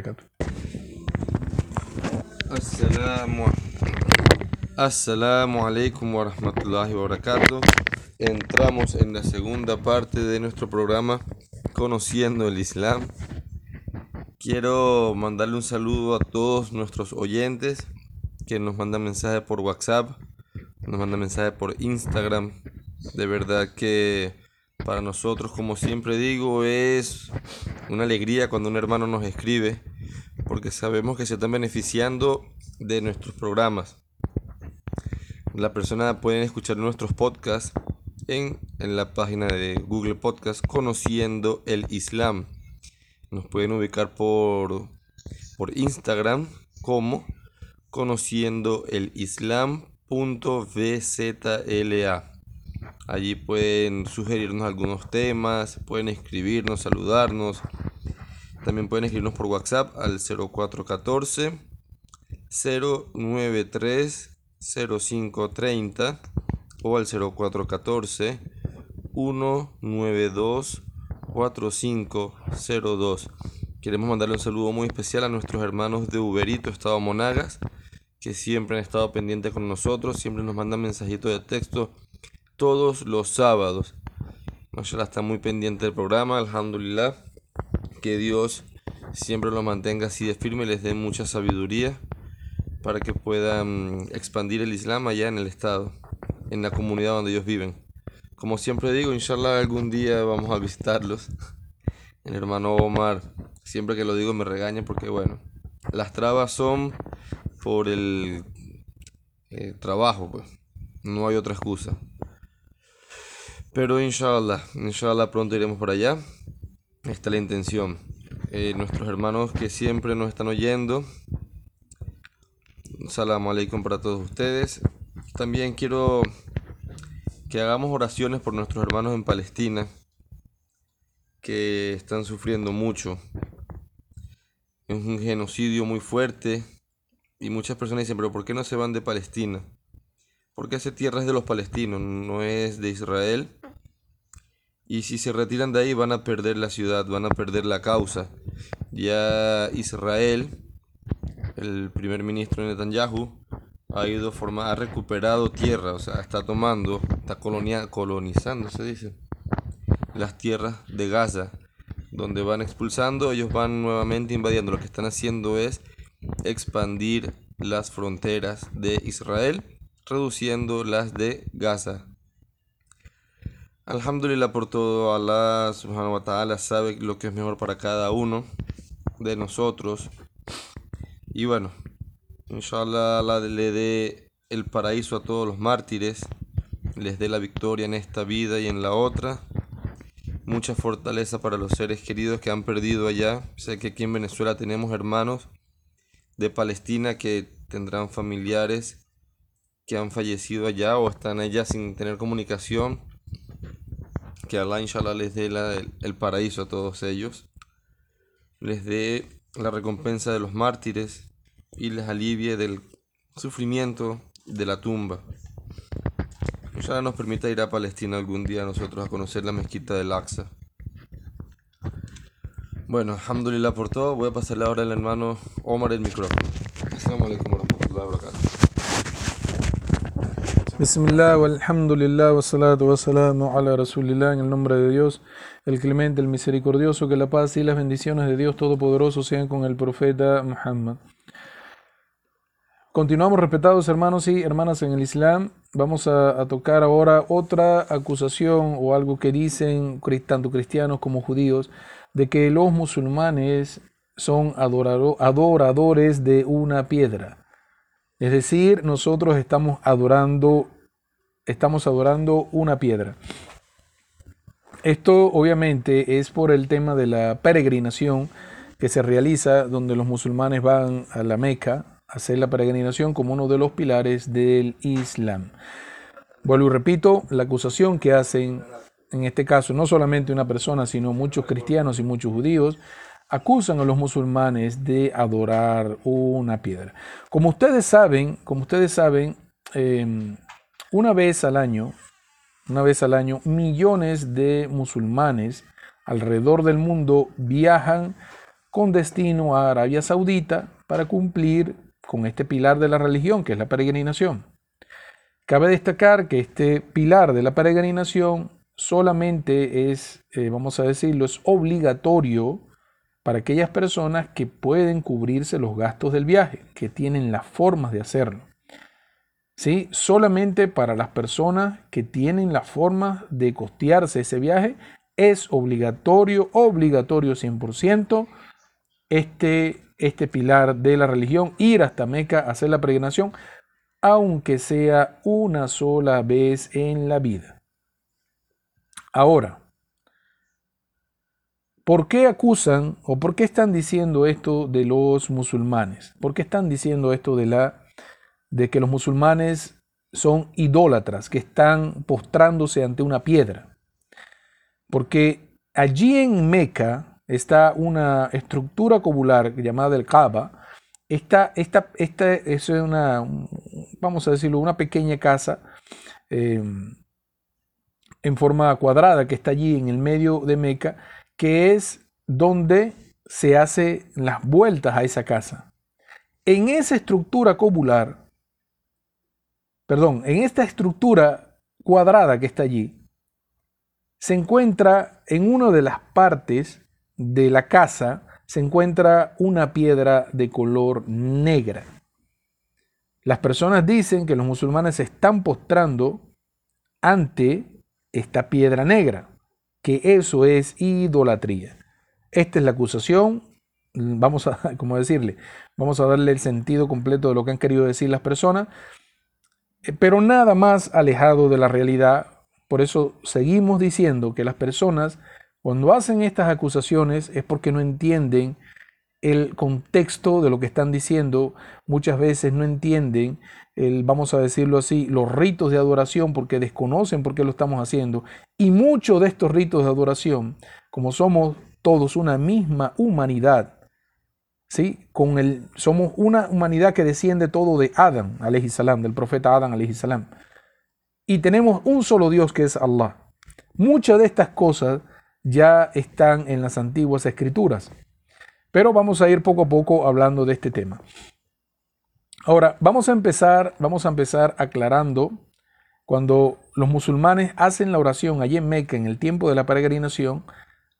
Assalamu, alaikum wa rahmatullahi wa barakatuh. Entramos en la segunda parte de nuestro programa Conociendo el Islam. Quiero mandarle un saludo a todos nuestros oyentes que nos mandan mensajes por WhatsApp, nos mandan mensajes por Instagram. De verdad que para nosotros, como siempre digo, es una alegría cuando un hermano nos escribe, porque sabemos que se están beneficiando de nuestros programas. La persona puede escuchar nuestros podcasts en, en la página de Google Podcast Conociendo el Islam. Nos pueden ubicar por, por Instagram como conociendo el islam.vzla. Allí pueden sugerirnos algunos temas, pueden escribirnos, saludarnos. También pueden escribirnos por WhatsApp al 0414 093 0530 o al 0414 192 4502. Queremos mandarle un saludo muy especial a nuestros hermanos de Uberito, Estado Monagas, que siempre han estado pendientes con nosotros, siempre nos mandan mensajitos de texto todos los sábados. Mashallah está muy pendiente del programa, alhamdulillah. Que Dios siempre lo mantenga así de firme y les dé mucha sabiduría para que puedan expandir el Islam allá en el estado, en la comunidad donde ellos viven. Como siempre digo, inshallah algún día vamos a visitarlos. El hermano Omar siempre que lo digo me regañan porque, bueno, las trabas son por el eh, trabajo, pues. No hay otra excusa. Pero inshallah, inshallah pronto iremos por allá. Esta es la intención. Eh, nuestros hermanos que siempre nos están oyendo. Salam aleikum para todos ustedes. También quiero que hagamos oraciones por nuestros hermanos en Palestina que están sufriendo mucho. Es un genocidio muy fuerte y muchas personas dicen, pero ¿por qué no se van de Palestina? Porque esa tierra es de los palestinos, no es de Israel. Y si se retiran de ahí van a perder la ciudad, van a perder la causa. Ya Israel, el primer ministro Netanyahu, ha ido ha recuperado tierra, o sea, está tomando, está colonia, colonizando, se dice, las tierras de Gaza, donde van expulsando, ellos van nuevamente invadiendo. Lo que están haciendo es expandir las fronteras de Israel, reduciendo las de Gaza. Alhamdulillah por todo, Allah subhanahu wa ta'ala sabe lo que es mejor para cada uno de nosotros. Y bueno, inshallah Allah le dé el paraíso a todos los mártires, les dé la victoria en esta vida y en la otra. Mucha fortaleza para los seres queridos que han perdido allá. Sé que aquí en Venezuela tenemos hermanos de Palestina que tendrán familiares que han fallecido allá o están allá sin tener comunicación. Que Allah inshallah les dé el, paraíso a todos ellos. Les dé la recompensa de los mártires y les alivie del sufrimiento de la tumba. Inshallah nos permita ir a Palestina algún día nosotros a conocer la mezquita del Aqsa. Bueno, alhamdulillah por todo. Voy a pasarle ahora al hermano Omar el micrófono. Assalamu alaikum warahmatullahi wabarakatuh. Bismillah, alhamdulillah, wassalatu wassalamu ala rasulillah, en el nombre de Dios, el clemente, el misericordioso, que la paz y las bendiciones de Dios Todopoderoso sean con el profeta Muhammad. Continuamos, respetados hermanos y hermanas en el Islam. Vamos a, tocar ahora otra acusación o algo que dicen tanto cristianos como judíos de que los musulmanes son adoradores de una piedra. Es decir, nosotros estamos adorando, estamos adorando una piedra. Esto obviamente es por el tema de la peregrinación que se realiza donde los musulmanes van a la Meca a hacer la peregrinación como uno de los pilares del Islam. Vuelvo y repito, la acusación que hacen en este caso no solamente una persona, sino muchos cristianos y muchos judíos, acusan a los musulmanes de adorar una piedra. Como ustedes saben, como ustedes saben, em, una vez al año, una vez al año, millones de musulmanes alrededor del mundo viajan con destino a Arabia Saudita para cumplir con este pilar de la religión, que es la peregrinación. Cabe destacar que este pilar de la peregrinación solamente es, eh, vamos a decirlo, es obligatorio para aquellas personas que pueden cubrirse los gastos del viaje, que tienen las formas de hacerlo. ¿Sí? Solamente para las personas que tienen la forma de costearse ese viaje es obligatorio, obligatorio 100%, este, este pilar de la religión, ir hasta Meca a hacer la peregrinación, aunque sea una sola vez en la vida. Ahora, ¿por qué acusan o por qué están diciendo esto de los musulmanes? ¿Por qué están diciendo esto de la de que los musulmanes son idólatras, que están postrándose ante una piedra? Porque allí en Meca está una estructura cobular llamada el Kaaba. Esta, esta, esta es una, vamos a decirlo, una pequeña casa eh, en forma cuadrada que está allí en el medio de Meca, que es donde se hace las vueltas a esa casa. En esa estructura cobular, perdón, en esta estructura cuadrada que está allí, se encuentra en una de las partes de la casa, se encuentra una piedra de color negra. Las personas dicen que los musulmanes se están postrando ante esta piedra negra, que eso es idolatría. Esta es la acusación vamos a, decirle, vamos a darle el sentido completo de lo que han querido decir las personas, eh, pero nada más alejado de la realidad. Por eso seguimos diciendo que las personas, cuando hacen estas acusaciones, es porque no entienden el contexto de lo que están diciendo, muchas veces no entienden, vamos a decirlo así, los ritos de adoración porque desconocen por qué lo estamos haciendo. Y muchos de estos ritos de adoración, como somos todos una misma humanidad, ¿sí? Con el, somos una humanidad que desciende todo de Adán, salam, del profeta Adán, salam. Y tenemos un solo Dios que es Allah. Muchas de estas cosas ya están en las antiguas escrituras. Pero vamos a ir poco a poco hablando de este tema. Ahora, vamos a empezar, vamos a empezar aclarando cuando los musulmanes hacen la oración allí en Meca en el tiempo de la peregrinación,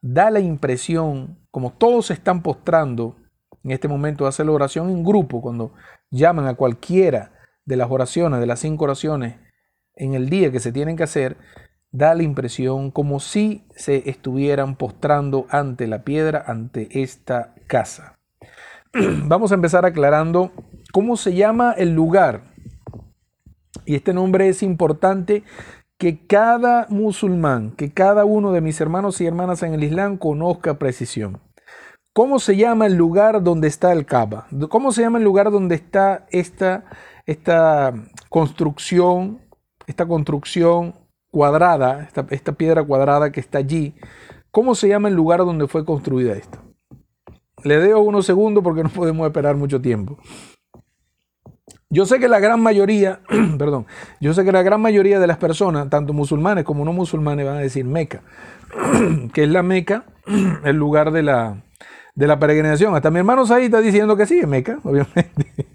da la impresión, como todos se están postrando en este momento de hacer la oración en grupo, cuando llaman a cualquiera de las oraciones, de las cinco oraciones en el día que se tienen que hacer, da la impresión como si se estuvieran postrando ante la piedra, ante esta casa. Vamos a empezar aclarando cómo se llama el lugar. Y este nombre es importante que cada musulmán, que cada uno de mis hermanos y hermanas en el Islam conozca precisión. ¿Cómo se llama el lugar donde está el Kaaba? ¿Cómo se llama el lugar donde está esta, esta construcción, esta construcción cuadrada, esta, piedra cuadrada que está allí, ¿cómo se llama el lugar donde fue construida esta? Le deo unos segundos porque no podemos esperar mucho tiempo. Yo sé que la gran mayoría, perdón, yo sé que la gran mayoría de las personas, tanto musulmanes como no musulmanes, van a decir Meca, que es la Meca, el lugar de la, de la peregrinación. Hasta mi hermano Said está diciendo que sí, es Meca, obviamente.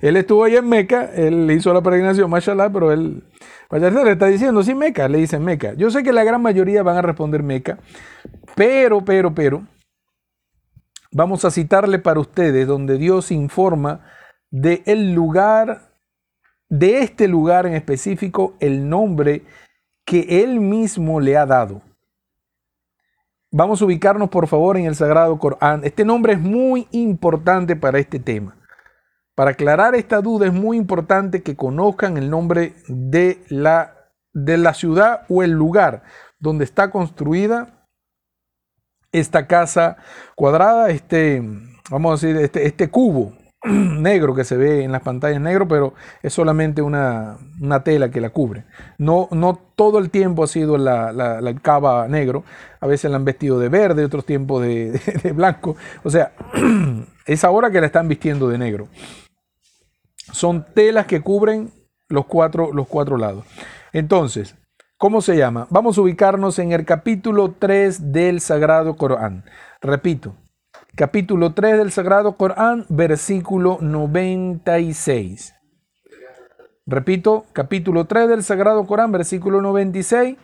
él estuvo ahí en Meca, él hizo la peregrinación, mashallah, pero él le está diciendo, sí, Meca, le dicen Meca. Yo sé que la gran mayoría van a responder Meca, pero, pero, pero, vamos a citarle para ustedes donde Dios informa de el lugar, de este lugar en específico, el nombre que Él mismo le ha dado. Vamos a ubicarnos por favor en el Sagrado Corán. Este nombre es muy importante para este tema. Para aclarar esta duda es muy importante que conozcan el nombre de la, de la ciudad o el lugar donde está construida esta casa cuadrada, este, vamos a decir, este, este cubo negro que se ve en las pantallas negro, pero es solamente una, tela que la cubre. No, no todo el tiempo ha sido la, la, cava negro, a veces la han vestido de verde, otros tiempos de, de blanco, o sea, es ahora que la están vistiendo de negro. Son telas que cubren los cuatro, los cuatro lados. Entonces, ¿cómo se llama? Vamos a ubicarnos en el capítulo 3 del Sagrado Corán. Repito, capítulo 3 del Sagrado Corán, versículo 96. Repito, capítulo 3 del Sagrado Corán, versículo 96.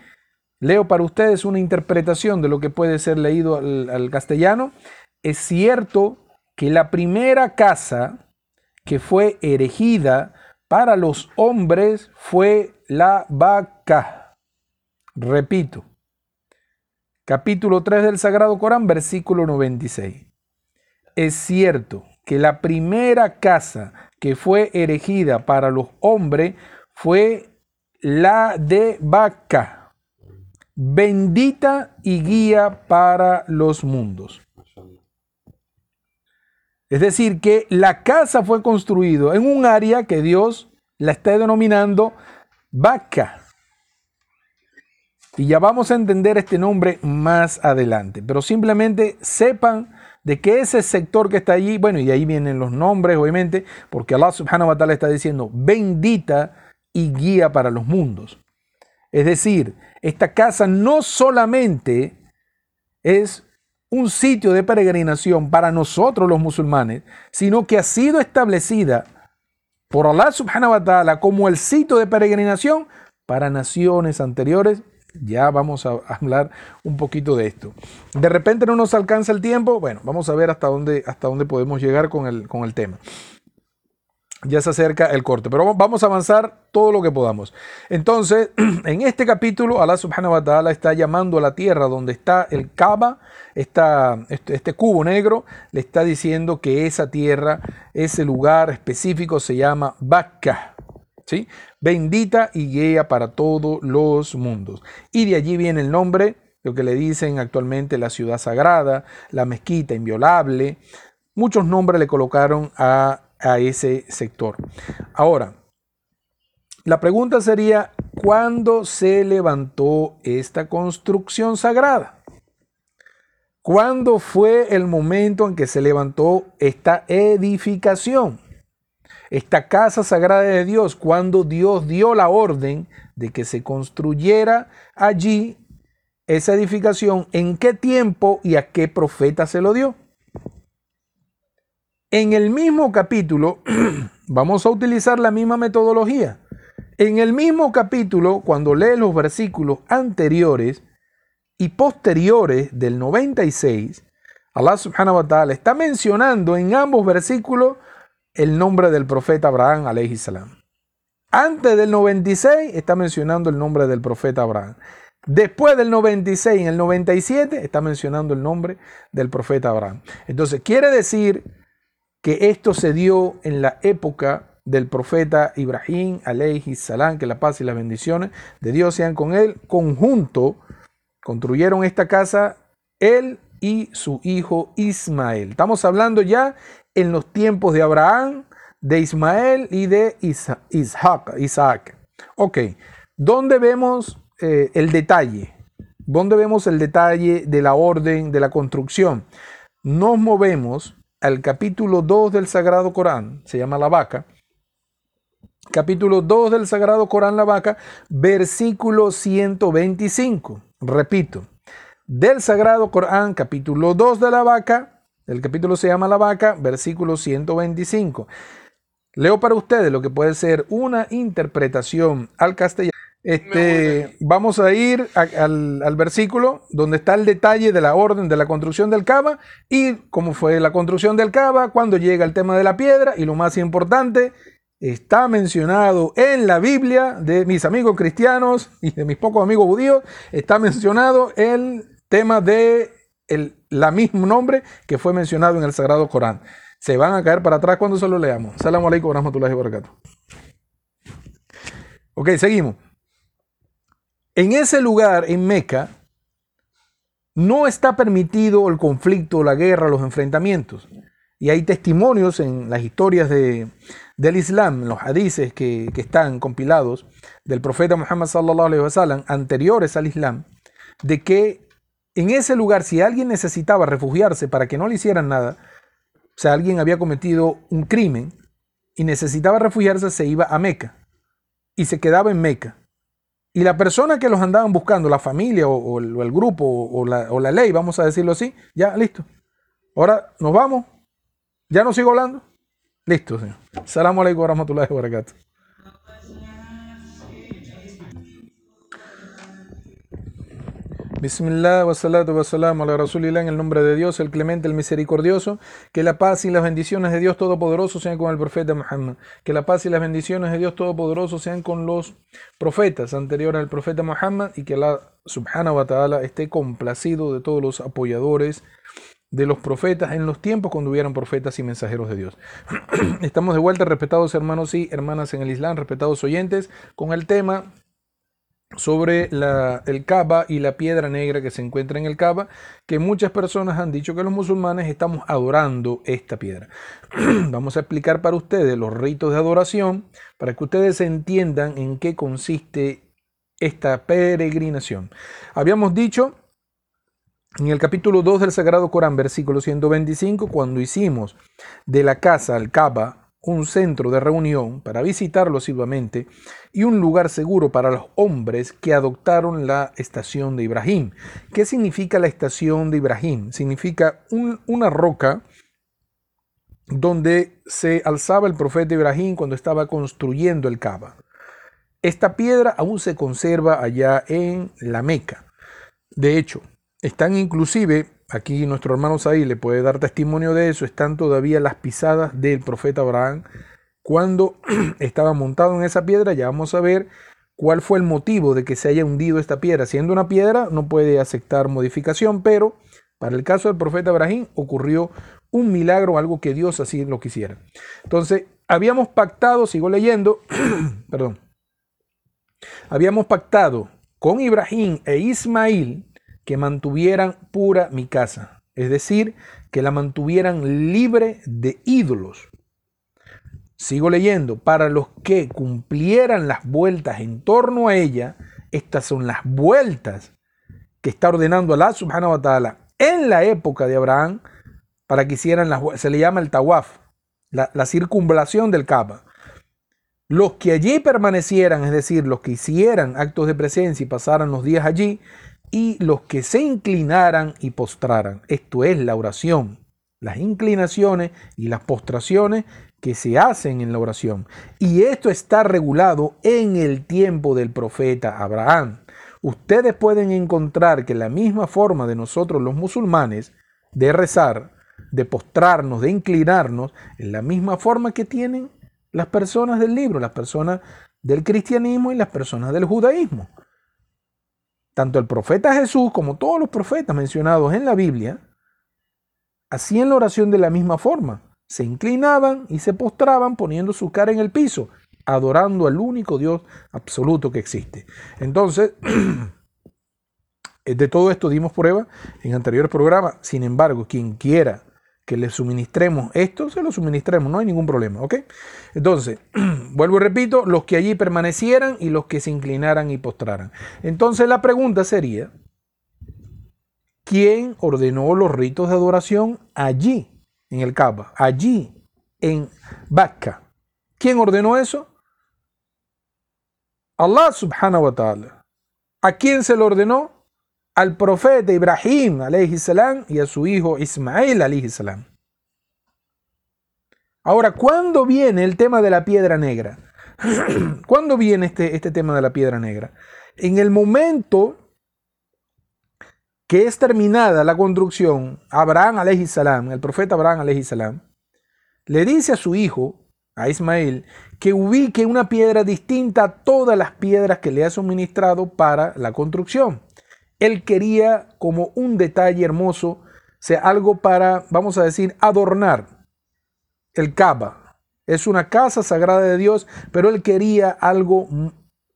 Leo para ustedes una interpretación de lo que puede ser leído al, castellano. Es cierto que la primera casa que fue erigida para los hombres fue la vaca. Repito, capítulo 3 del Sagrado Corán, versículo 96. Es cierto que la primera casa que fue erigida para los hombres fue la de vaca, bendita y guía para los mundos. Es decir, que la casa fue construida en un área que Dios la está denominando vaca. Y ya vamos a entender este nombre más adelante. Pero simplemente sepan de que ese sector que está allí, bueno, y ahí vienen los nombres, obviamente, porque Allah subhanahu wa ta'ala está diciendo, bendita y guía para los mundos. Es decir, esta casa no solamente es un sitio de peregrinación para nosotros los musulmanes, sino que ha sido establecida por Allah subhanahu wa ta'ala como el sitio de peregrinación para naciones anteriores. Ya vamos a hablar un poquito de esto. De repente no nos alcanza el tiempo. Bueno, vamos a ver hasta dónde, hasta dónde podemos llegar con el, con el tema. Ya se acerca el corte, pero vamos a avanzar todo lo que podamos. Entonces, en este capítulo, Allah subhanahu wa ta'ala está llamando a la tierra donde está el Kaaba, está este, este, cubo negro, le está diciendo que esa tierra, ese lugar específico se llama Bakka, Bendita y guía para todos los mundos. Y de allí viene el nombre, lo que le dicen actualmente la ciudad sagrada, la mezquita inviolable. Muchos nombres le colocaron a a ese sector. Ahora, la pregunta sería, ¿cuándo se levantó esta construcción sagrada? ¿Cuándo fue el momento en que se levantó esta edificación? Esta casa sagrada de Dios, cuando Dios dio la orden de que se construyera allí esa edificación, ¿en qué tiempo y a qué profeta se lo dio? En el mismo capítulo, vamos a utilizar la misma metodología. En el mismo capítulo, cuando lees los versículos anteriores y posteriores del 96, Allah subhanahu wa ta'ala está mencionando en ambos versículos el nombre del profeta Abraham alayhi. Antes del 96 está mencionando el nombre del profeta Abraham. Después del 96, en el 97, está mencionando el nombre del profeta Abraham. Entonces, quiere decir que esto se dio en la época del profeta Ibrahim, alayhi salam, que la paz y las bendiciones de Dios sean con él, conjunto, construyeron esta casa él y su hijo Ismael. Estamos hablando ya en los tiempos de Abraham, de Ismael y de Isaac. Isaac. Ok, ¿dónde vemos eh, el detalle? ¿Dónde vemos el detalle de la orden de la construcción? Nos movemos al capítulo 2 del Sagrado Corán, se llama la vaca, capítulo 2 del Sagrado Corán, la vaca, versículo 125. Repito, del Sagrado Corán, capítulo 2 de la vaca, el capítulo se llama la vaca, versículo 125. Leo para ustedes lo que puede ser una interpretación al castellano este, vamos a ir al, versículo donde está el detalle de la orden de la construcción del Cava y cómo fue la construcción del Cava, cuando llega el tema de la piedra y lo más importante, está mencionado en la Biblia de mis amigos cristianos y de mis pocos amigos judíos, está mencionado el tema de el la mismo nombre que fue mencionado en el Sagrado Corán. Se van a caer para atrás cuando se lo leamos. Salam alaikum wa rahmatullahi wa barakatuh. Ok, seguimos. En ese lugar, en Meca, no está permitido el conflicto, la guerra, los enfrentamientos. Y hay testimonios en las historias de, del Islam, en los hadices que, que, están compilados del profeta Muhammad sallallahu anteriores al Islam, de que en ese lugar, si alguien necesitaba refugiarse para que no le hicieran nada, o sea, alguien había cometido un crimen y necesitaba refugiarse, se iba a Meca y se quedaba en Meca. Y la persona que los andaban buscando, la familia o, el, grupo o la, o la, ley, vamos a decirlo así, ya, listo. Ahora nos vamos. ¿Ya no sigo hablando? Listo, señor. Salam alaikum wa rahmatullahi Bismillah, wa salatu wa salam ala rasulillah, en el nombre de Dios, el clemente, el misericordioso, que la paz y las bendiciones de Dios Todopoderoso sean con el profeta Muhammad, que la paz y las bendiciones de Dios Todopoderoso sean con los profetas anteriores al profeta Muhammad y que la subhanahu wa ta'ala esté complacido de todos los apoyadores de los profetas en los tiempos cuando hubieran profetas y mensajeros de Dios. Estamos de vuelta, respetados hermanos y hermanas en el Islam, respetados oyentes, con el tema sobre el Kaaba y la piedra negra que se encuentra en el Kaaba, que muchas personas han dicho que los musulmanes estamos adorando esta piedra. Vamos a explicar para ustedes los ritos de adoración para que ustedes entiendan en qué consiste esta peregrinación. Habíamos dicho en el capítulo 2 del Sagrado Corán, versículo 125, cuando hicimos de la casa al Kaaba un centro de reunión para visitarlo asiduamente y un lugar seguro para los hombres que adoptaron la estación de Ibrahim. ¿Qué significa la estación de Ibrahim? Significa una roca donde se alzaba el profeta Ibrahim cuando estaba construyendo el Kaaba. Esta piedra aún se conserva allá en la Meca. De hecho, están inclusive Aquí nuestro hermano Saí le puede dar testimonio de eso. Están todavía las pisadas del profeta Abraham cuando estaba montado en esa piedra, ya vamos a ver cuál fue el motivo de que se haya hundido esta piedra. Siendo una piedra, no puede aceptar modificación, pero para el caso del profeta Abraham ocurrió un milagro, algo que Dios así lo quisiera. Entonces, habíamos pactado, sigo leyendo, perdón, habíamos pactado con Ibrahim e Ismael que mantuvieran pura mi casa, es decir, que la mantuvieran libre de ídolos. Sigo leyendo, para los que cumplieran las vueltas en torno a ella, estas son las vueltas que está ordenando Allah subhanahu wa ta'ala en la época de Abraham para que hicieran las se le llama el tawaf, la, la circunvalación del Kaaba. Los que allí permanecieran, es decir, los que hicieran actos de presencia y pasaran los días allí, y los que se inclinaran y postraran. Esto es la oración, las inclinaciones y las postraciones que se hacen en la oración. Y esto está regulado en el tiempo del profeta Abraham. Ustedes pueden encontrar que la misma forma de nosotros los musulmanes de rezar, de postrarnos, de inclinarnos, es la misma forma que tienen las personas del libro, las personas del cristianismo y las personas del judaísmo. Tanto el profeta Jesús como todos los profetas mencionados en la Biblia hacían la oración de la misma forma. Se inclinaban y se postraban poniendo su cara en el piso, adorando al único Dios absoluto que existe. Entonces, de todo esto dimos prueba en anteriores programas. Sin embargo, quien quiera que le suministremos esto, se lo suministremos, no hay ningún problema, ¿ok? Entonces, vuelvo y repito, los que allí permanecieran y los que se inclinaran y postraran. Entonces la pregunta sería, ¿quién ordenó los ritos de adoración allí, en el Kaaba, allí, en Bakka? ¿Quién ordenó eso? Allah subhanahu wa ta'ala. ¿A quién se lo ordenó? Al profeta Ibrahim salam y a su hijo Ismael salam. Ahora, ¿cuándo viene el tema de la piedra negra? ¿Cuándo viene este, este tema de la piedra negra? En el momento que es terminada la construcción, Abraham salam, el profeta Abraham salam, le dice a su hijo, a Ismael, que ubique una piedra distinta a todas las piedras que le ha suministrado para la construcción. Él quería como un detalle hermoso, sea algo para, vamos a decir, adornar el Kaaba. Es una casa sagrada de Dios, pero él quería algo,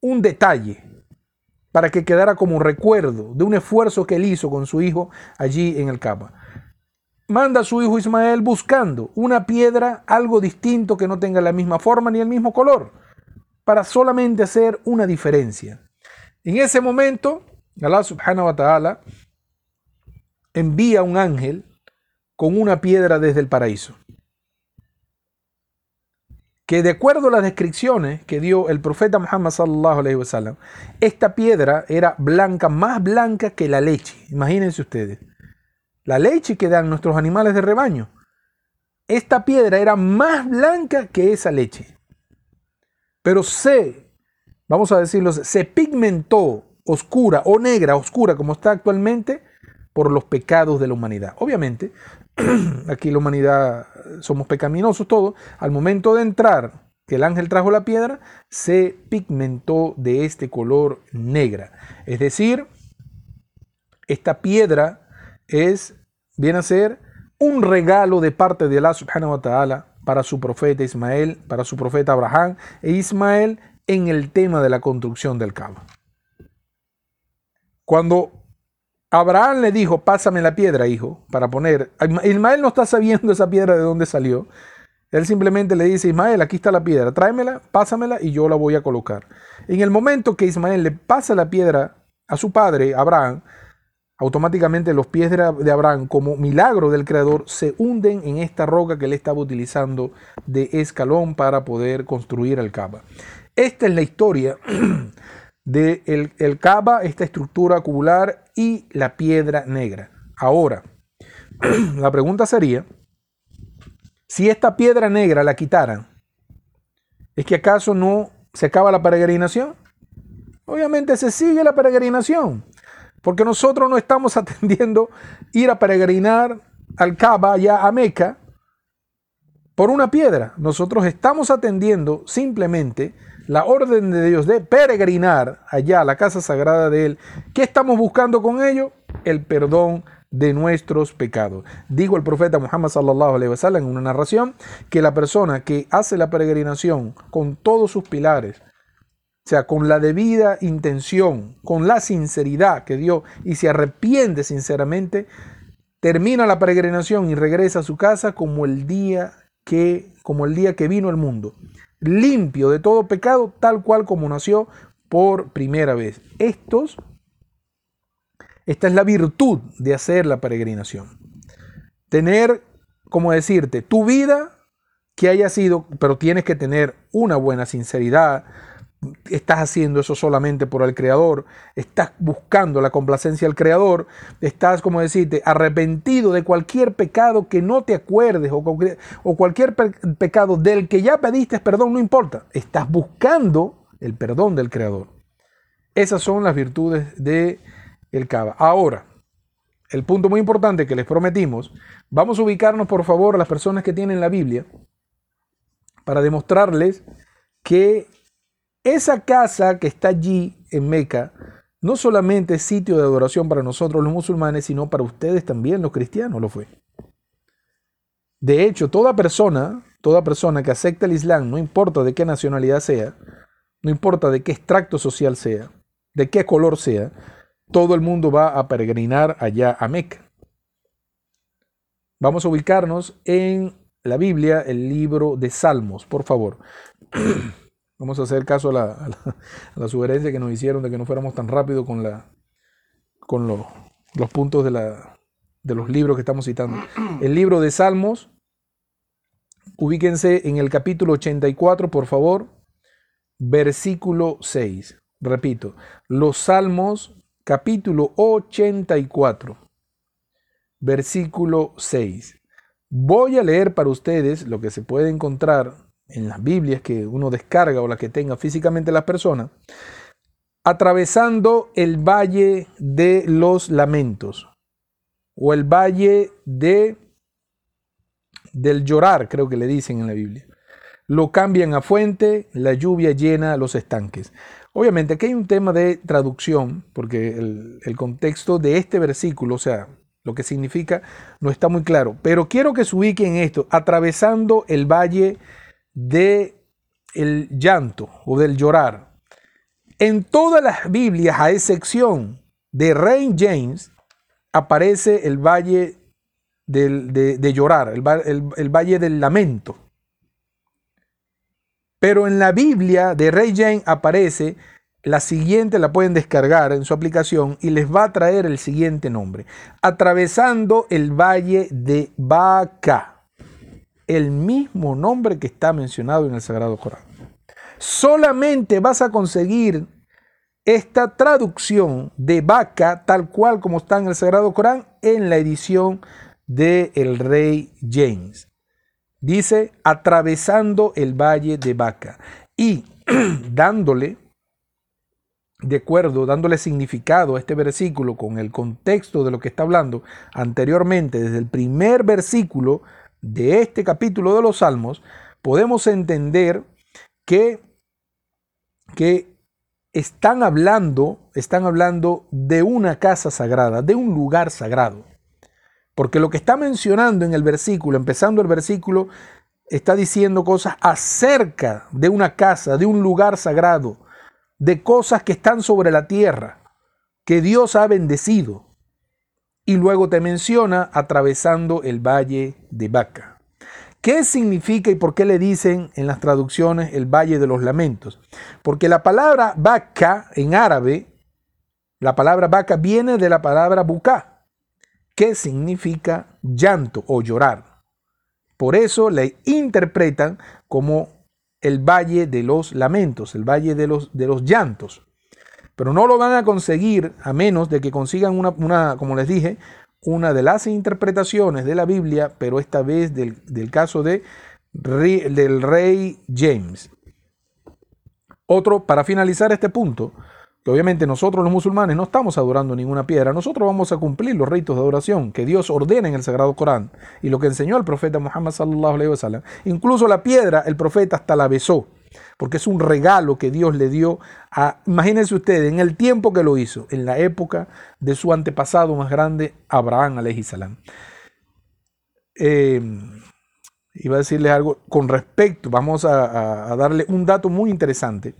un detalle, para que quedara como recuerdo de un esfuerzo que él hizo con su hijo allí en el Kaaba. Manda a su hijo Ismael buscando una piedra, algo distinto que no tenga la misma forma ni el mismo color, para solamente hacer una diferencia. En ese momento, Allah subhanahu wa ta'ala envía un ángel con una piedra desde el paraíso. Que de acuerdo a las descripciones que dio el profeta Muhammad sallallahu alaihi wasallam, esta piedra era blanca, más blanca que la leche. Imagínense ustedes. La leche que dan nuestros animales de rebaño. Esta piedra era más blanca que esa leche. Pero se, vamos a decirlo, se pigmentó oscura o negra, oscura como está actualmente, por los pecados de la humanidad. Obviamente, aquí la humanidad somos pecaminosos todos. Al momento de entrar, que el ángel trajo la piedra, se pigmentó de este color negra. Es decir, esta piedra es, viene a ser un regalo de parte de Allah subhanahu wa ta'ala para su profeta Ismael, para su profeta Abraham e Ismael en el tema de la construcción del Kaaba. Cuando Abraham le dijo, pásame la piedra, hijo, para poner, Ismael no está sabiendo esa piedra de dónde salió. Él simplemente le dice, Ismael, aquí está la piedra, tráemela, pásamela y yo la voy a colocar. En el momento que Ismael le pasa la piedra a su padre, Abraham, automáticamente los pies de Abraham, como milagro del Creador, se hunden en esta roca que él estaba utilizando de escalón para poder construir el Kaaba. Esta es la historia de el, cava, esta estructura cubular y la piedra negra. Ahora, la pregunta sería, si esta piedra negra la quitaran, ¿es que acaso no se acaba la peregrinación? Obviamente se sigue la peregrinación, porque nosotros no estamos atendiendo ir a peregrinar al Kaaba, ya a Meca, por una piedra. Nosotros estamos atendiendo simplemente la orden de Dios de peregrinar allá a la casa sagrada de Él. ¿Qué estamos buscando con ello? El perdón de nuestros pecados. Dijo el profeta Muhammad sallallahu alaihi wasallam en una narración que la persona que hace la peregrinación con todos sus pilares, o sea, con la debida intención, con la sinceridad que dio y se arrepiente sinceramente, termina la peregrinación y regresa a su casa como el día que como el día que vino al mundo, limpio de todo pecado, tal cual como nació por primera vez. Estos esta es la virtud de hacer la peregrinación. Tener, como decirte, tu vida que haya sido, pero tienes que tener una buena sinceridad. Estás haciendo eso solamente por el Creador, estás buscando la complacencia del Creador, estás, como decirte, arrepentido de cualquier pecado que no te acuerdes o, cualquier pecado del que ya pediste perdón, no importa, estás buscando el perdón del Creador. Esas son las virtudes de el Ahora, el punto muy importante que les prometimos, vamos a ubicarnos por favor a las personas que tienen la Biblia para demostrarles que esa casa que está allí en Meca no solamente es sitio de adoración para nosotros los musulmanes, sino para ustedes también los cristianos lo fue. De hecho, toda persona, toda persona que acepta el Islam, no importa de qué nacionalidad sea, no importa de qué extracto social sea, de qué color sea, todo el mundo va a peregrinar allá a Meca. Vamos a ubicarnos en la Biblia, el libro de Salmos, por favor. Vamos a hacer caso a la, sugerencia que nos hicieron de que no fuéramos tan rápido con, la, con los puntos de, la, de los libros que estamos citando. El libro de Salmos, ubíquense en el capítulo 84, por favor, versículo 6. Repito, los Salmos capítulo 84, versículo 6. Voy a leer para ustedes lo que se puede encontrar en las Biblias que uno descarga o las que tenga físicamente la persona, atravesando el valle de los lamentos o el valle de del llorar, creo que le dicen en la Biblia. Lo cambian a fuente, la lluvia llena los estanques. Obviamente aquí hay un tema de traducción, porque el, contexto de este versículo, o sea, lo que significa, no está muy claro. Pero quiero que se ubiquen en esto, atravesando el valle de el llanto o del llorar. En todas las Biblias, a excepción de Rey James, aparece el valle de, llorar, el valle del lamento. Pero en la Biblia de Rey Jane aparece la siguiente, la pueden descargar en su aplicación y les va a traer el siguiente nombre. Atravesando el valle de Baca. El mismo nombre que está mencionado en el Sagrado Corán. Solamente vas a conseguir esta traducción de Baca, tal cual como está en el Sagrado Corán, en la edición de el rey James. Dice, atravesando el valle de Baca y dándole, de acuerdo, dándole significado a este versículo con el contexto de lo que está hablando anteriormente, desde el primer versículo de este capítulo de los Salmos, podemos entender que, que están hablando, están hablando de una casa sagrada, de un lugar sagrado. Porque lo que está mencionando en el versículo, empezando el versículo, está diciendo cosas acerca de una casa, de un lugar sagrado, de cosas que están sobre la tierra, que Dios ha bendecido. Y luego te menciona atravesando el valle de Baca. ¿Qué significa y por qué le dicen en las traducciones el Valle de los Lamentos? Porque la palabra Baca en árabe, la palabra Baca viene de la palabra Buká, ¿Qué significa llanto o llorar. Por eso le interpretan como el valle de los lamentos, el valle de los, de los llantos. Pero no lo van a conseguir a menos de que consigan una, como les dije, una de las interpretaciones de la Biblia, pero esta vez del, caso de, del rey James. Otro, para finalizar este punto, que obviamente nosotros los musulmanes no estamos adorando ninguna piedra, nosotros vamos a cumplir los ritos de adoración que Dios ordena en el Sagrado Corán y lo que enseñó el profeta Muhammad sallallahu alaihi wasallam. Incluso la piedra, el profeta hasta la besó, porque es un regalo que Dios le dio a, imagínense ustedes, en el tiempo que lo hizo, en la época de su antepasado más grande, Abraham alaihi salam. Eh, iba a decirles algo con respecto, vamos a darle un dato muy interesante.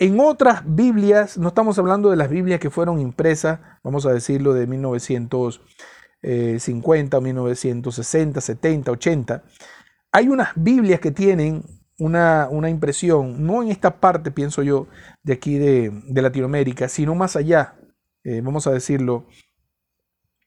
En otras Biblias, no estamos hablando de las Biblias que fueron impresas, vamos a decirlo de 1950, 1960, 70, 80. Hay unas Biblias que tienen una, impresión, no en esta parte, pienso yo, de aquí de, Latinoamérica, sino más allá, eh, vamos a decirlo,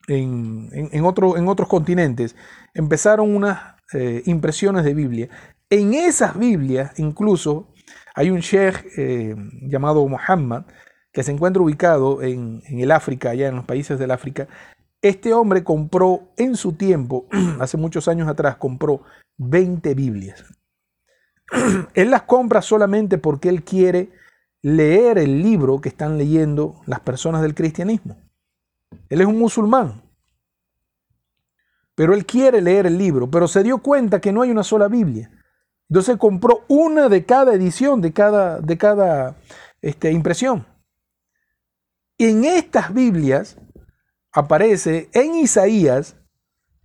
en, en, otros continentes, empezaron unas eh, impresiones de Biblia. En esas Biblias, incluso, hay un sheikh eh, llamado Muhammad que se encuentra ubicado en, el África, allá en los países del África. Este hombre compró en su tiempo, hace muchos años atrás, compró 20 Biblias. él las compra solamente porque él quiere leer el libro que están leyendo las personas del cristianismo. Él es un musulmán, pero él quiere leer el libro, pero se dio cuenta que no hay una sola Biblia. Entonces compró una de cada edición, de cada, de cada este, impresión. En estas Biblias aparece en Isaías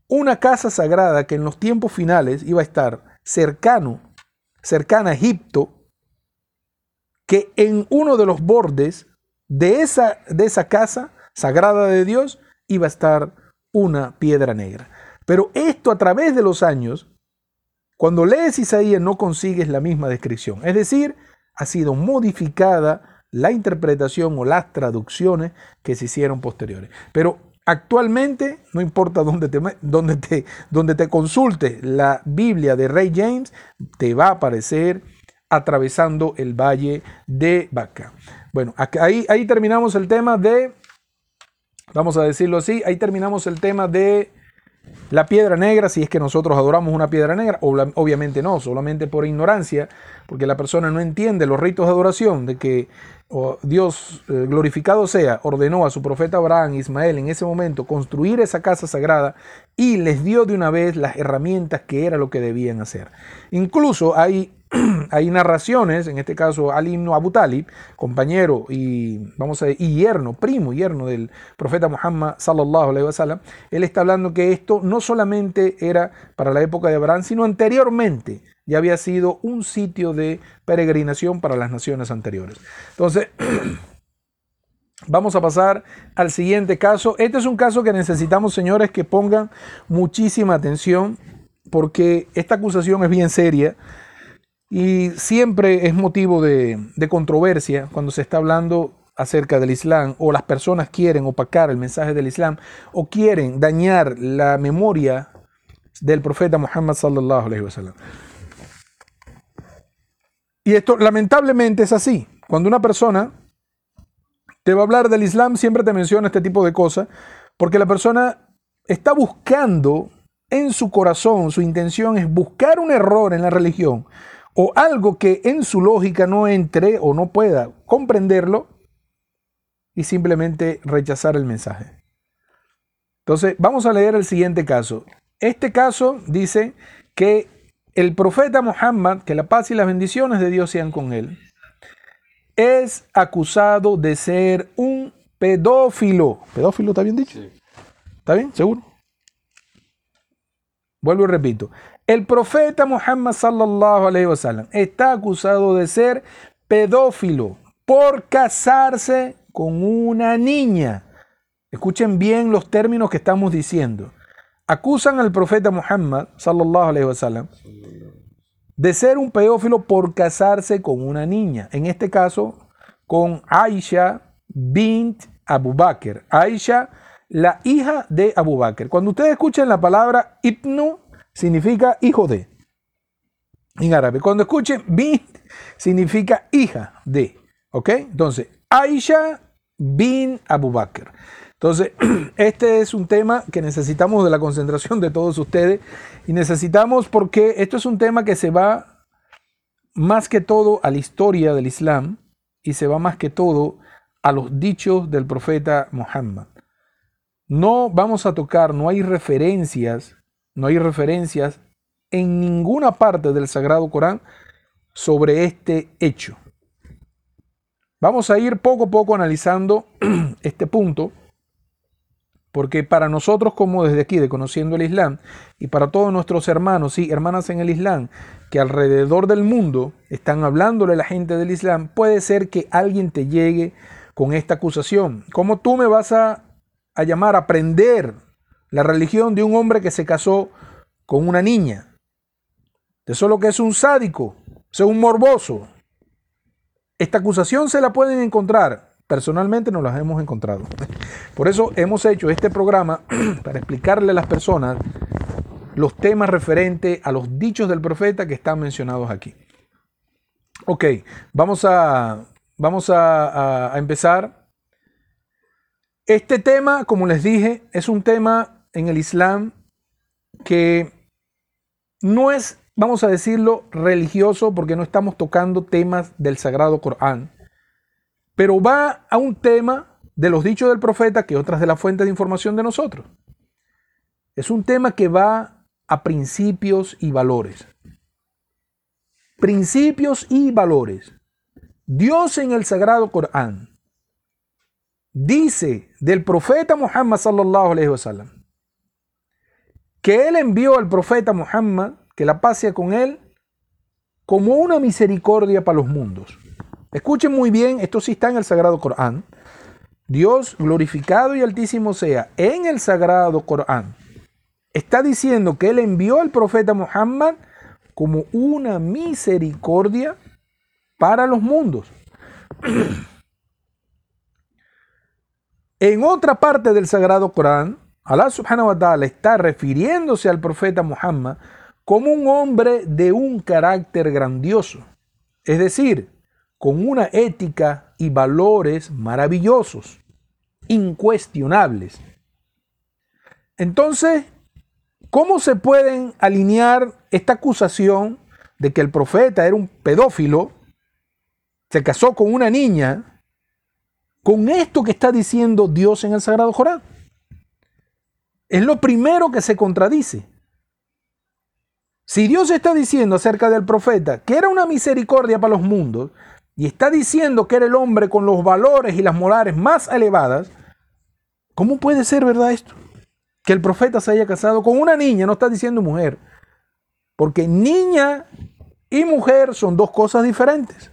una casa sagrada que en los tiempos finales iba a estar cercano, cercana a Egipto, que en uno de los bordes de esa, de esa casa sagrada de Dios iba a estar una piedra negra. Pero esto a través de los años cuando lees Isaías no consigues la misma descripción. Es decir, ha sido modificada la interpretación o las traducciones que se hicieron posteriores. Pero actualmente, no importa dónde te, dónde te, dónde te consultes la Biblia de Rey James, te va a aparecer atravesando el valle de Baca. Bueno, ahí, ahí terminamos el tema de, vamos a decirlo así, ahí terminamos el tema de la piedra negra, si es que nosotros adoramos una piedra negra, obviamente no, solamente por ignorancia, porque la persona no entiende los ritos de adoración de que Dios eh, glorificado sea, ordenó a su profeta Abraham Ismael en ese momento construir esa casa sagrada y les dio de una vez las herramientas que era lo que debían hacer. Incluso hay hay narraciones, en este caso al himno Abu Talib, compañero y, vamos a decir, yerno, primo yerno del profeta Muhammad sallallahu alaihi wasallam, él está hablando que esto no solamente era para la época de Abraham, sino anteriormente ya había sido un sitio de peregrinación para las naciones anteriores. Entonces, Vamos a pasar al siguiente caso. Este es un caso que necesitamos, señores, que pongan muchísima atención porque esta acusación es bien seria. Y siempre es motivo de, controversia cuando se está hablando acerca del Islam o las personas quieren opacar el mensaje del Islam o quieren dañar la memoria del profeta Muhammad sallallahu alaihi wasallam. Y esto lamentablemente es así. Cuando una persona te va a hablar del Islam, siempre te menciona este tipo de cosas, porque la persona está buscando en su corazón, su intención es buscar un error en la religión o algo que en su lógica no entre o no pueda comprenderlo y simplemente rechazar el mensaje. Entonces, vamos a leer el siguiente caso. Este caso dice que el profeta Muhammad, que la paz y las bendiciones de Dios sean con él, es acusado de ser un pedófilo. ¿Pedófilo está bien dicho? ¿Está bien? ¿Seguro? Vuelvo y repito. El profeta Muhammad sallallahu alaihi wasallam está acusado de ser pedófilo por casarse con una niña. Escuchen bien los términos que estamos diciendo. Acusan al profeta Muhammad sallallahu alaihi wasallam de ser un pedófilo por casarse con una niña. En este caso, con Aisha bint Abu Bakr. Aisha, la hija de Abu Bakr. Cuando ustedes escuchen la palabra ibnu, significa hijo de. En árabe. Cuando escuchen bint, significa hija de. ¿Ok? Entonces, Aisha bin Abu Bakr. Entonces, este es un tema que necesitamos de la concentración de todos ustedes y necesitamos porque esto es un tema que se va más que todo a la historia del Islam y se va más que todo a los dichos del profeta Muhammad. No vamos a tocar, no hay referencias, no hay referencias en ninguna parte del Sagrado Corán sobre este hecho. Vamos a ir poco a poco analizando este punto, porque para nosotros como desde aquí, de conociendo el Islam, y para todos nuestros hermanos y hermanas en el Islam, que alrededor del mundo están hablándole a la gente del Islam, puede ser que alguien te llegue con esta acusación. ¿Cómo tú me vas a, llamar a aprender la religión de un hombre que se casó con una niña? Eso es lo que es un sádico, es un morboso. Esta acusación se la pueden encontrar. Personalmente no las hemos encontrado. Por eso hemos hecho este programa para explicarle a las personas los temas referentes a los dichos del profeta que están mencionados aquí. Ok, vamos a, vamos a empezar. Este tema, como les dije, es un tema en el Islam que no es vamos a decirlo, religioso, porque no estamos tocando temas del Sagrado Corán, pero va a un tema de los dichos del profeta que otras de las fuentes de información de nosotros. Es un tema que va a principios y valores. Principios y valores. Dios en el Sagrado Corán dice del profeta Muhammad sallallahu wasallam que él envió al profeta Muhammad que la paz sea con él, como una misericordia para los mundos. Escuchen muy bien, esto sí está en el Sagrado Corán. Dios glorificado y altísimo sea en el Sagrado Corán. Está diciendo que Él envió al profeta Muhammad como una misericordia para los mundos. en otra parte del Sagrado Corán, Allah subhanahu wa ta'ala está refiriéndose al profeta Muhammad como un hombre de un carácter grandioso, es decir, con una ética y valores maravillosos, incuestionables. Entonces, ¿cómo se pueden alinear esta acusación de que el profeta era un pedófilo, se casó con una niña, con esto que está diciendo Dios en el Sagrado Corán? Es lo primero que se contradice. Si Dios está diciendo acerca del profeta que era una misericordia para los mundos y está diciendo que era el hombre con los valores y las morales más elevadas, ¿cómo puede ser verdad esto? Que el profeta se haya casado con una niña, no está diciendo mujer. Porque niña y mujer son dos cosas diferentes.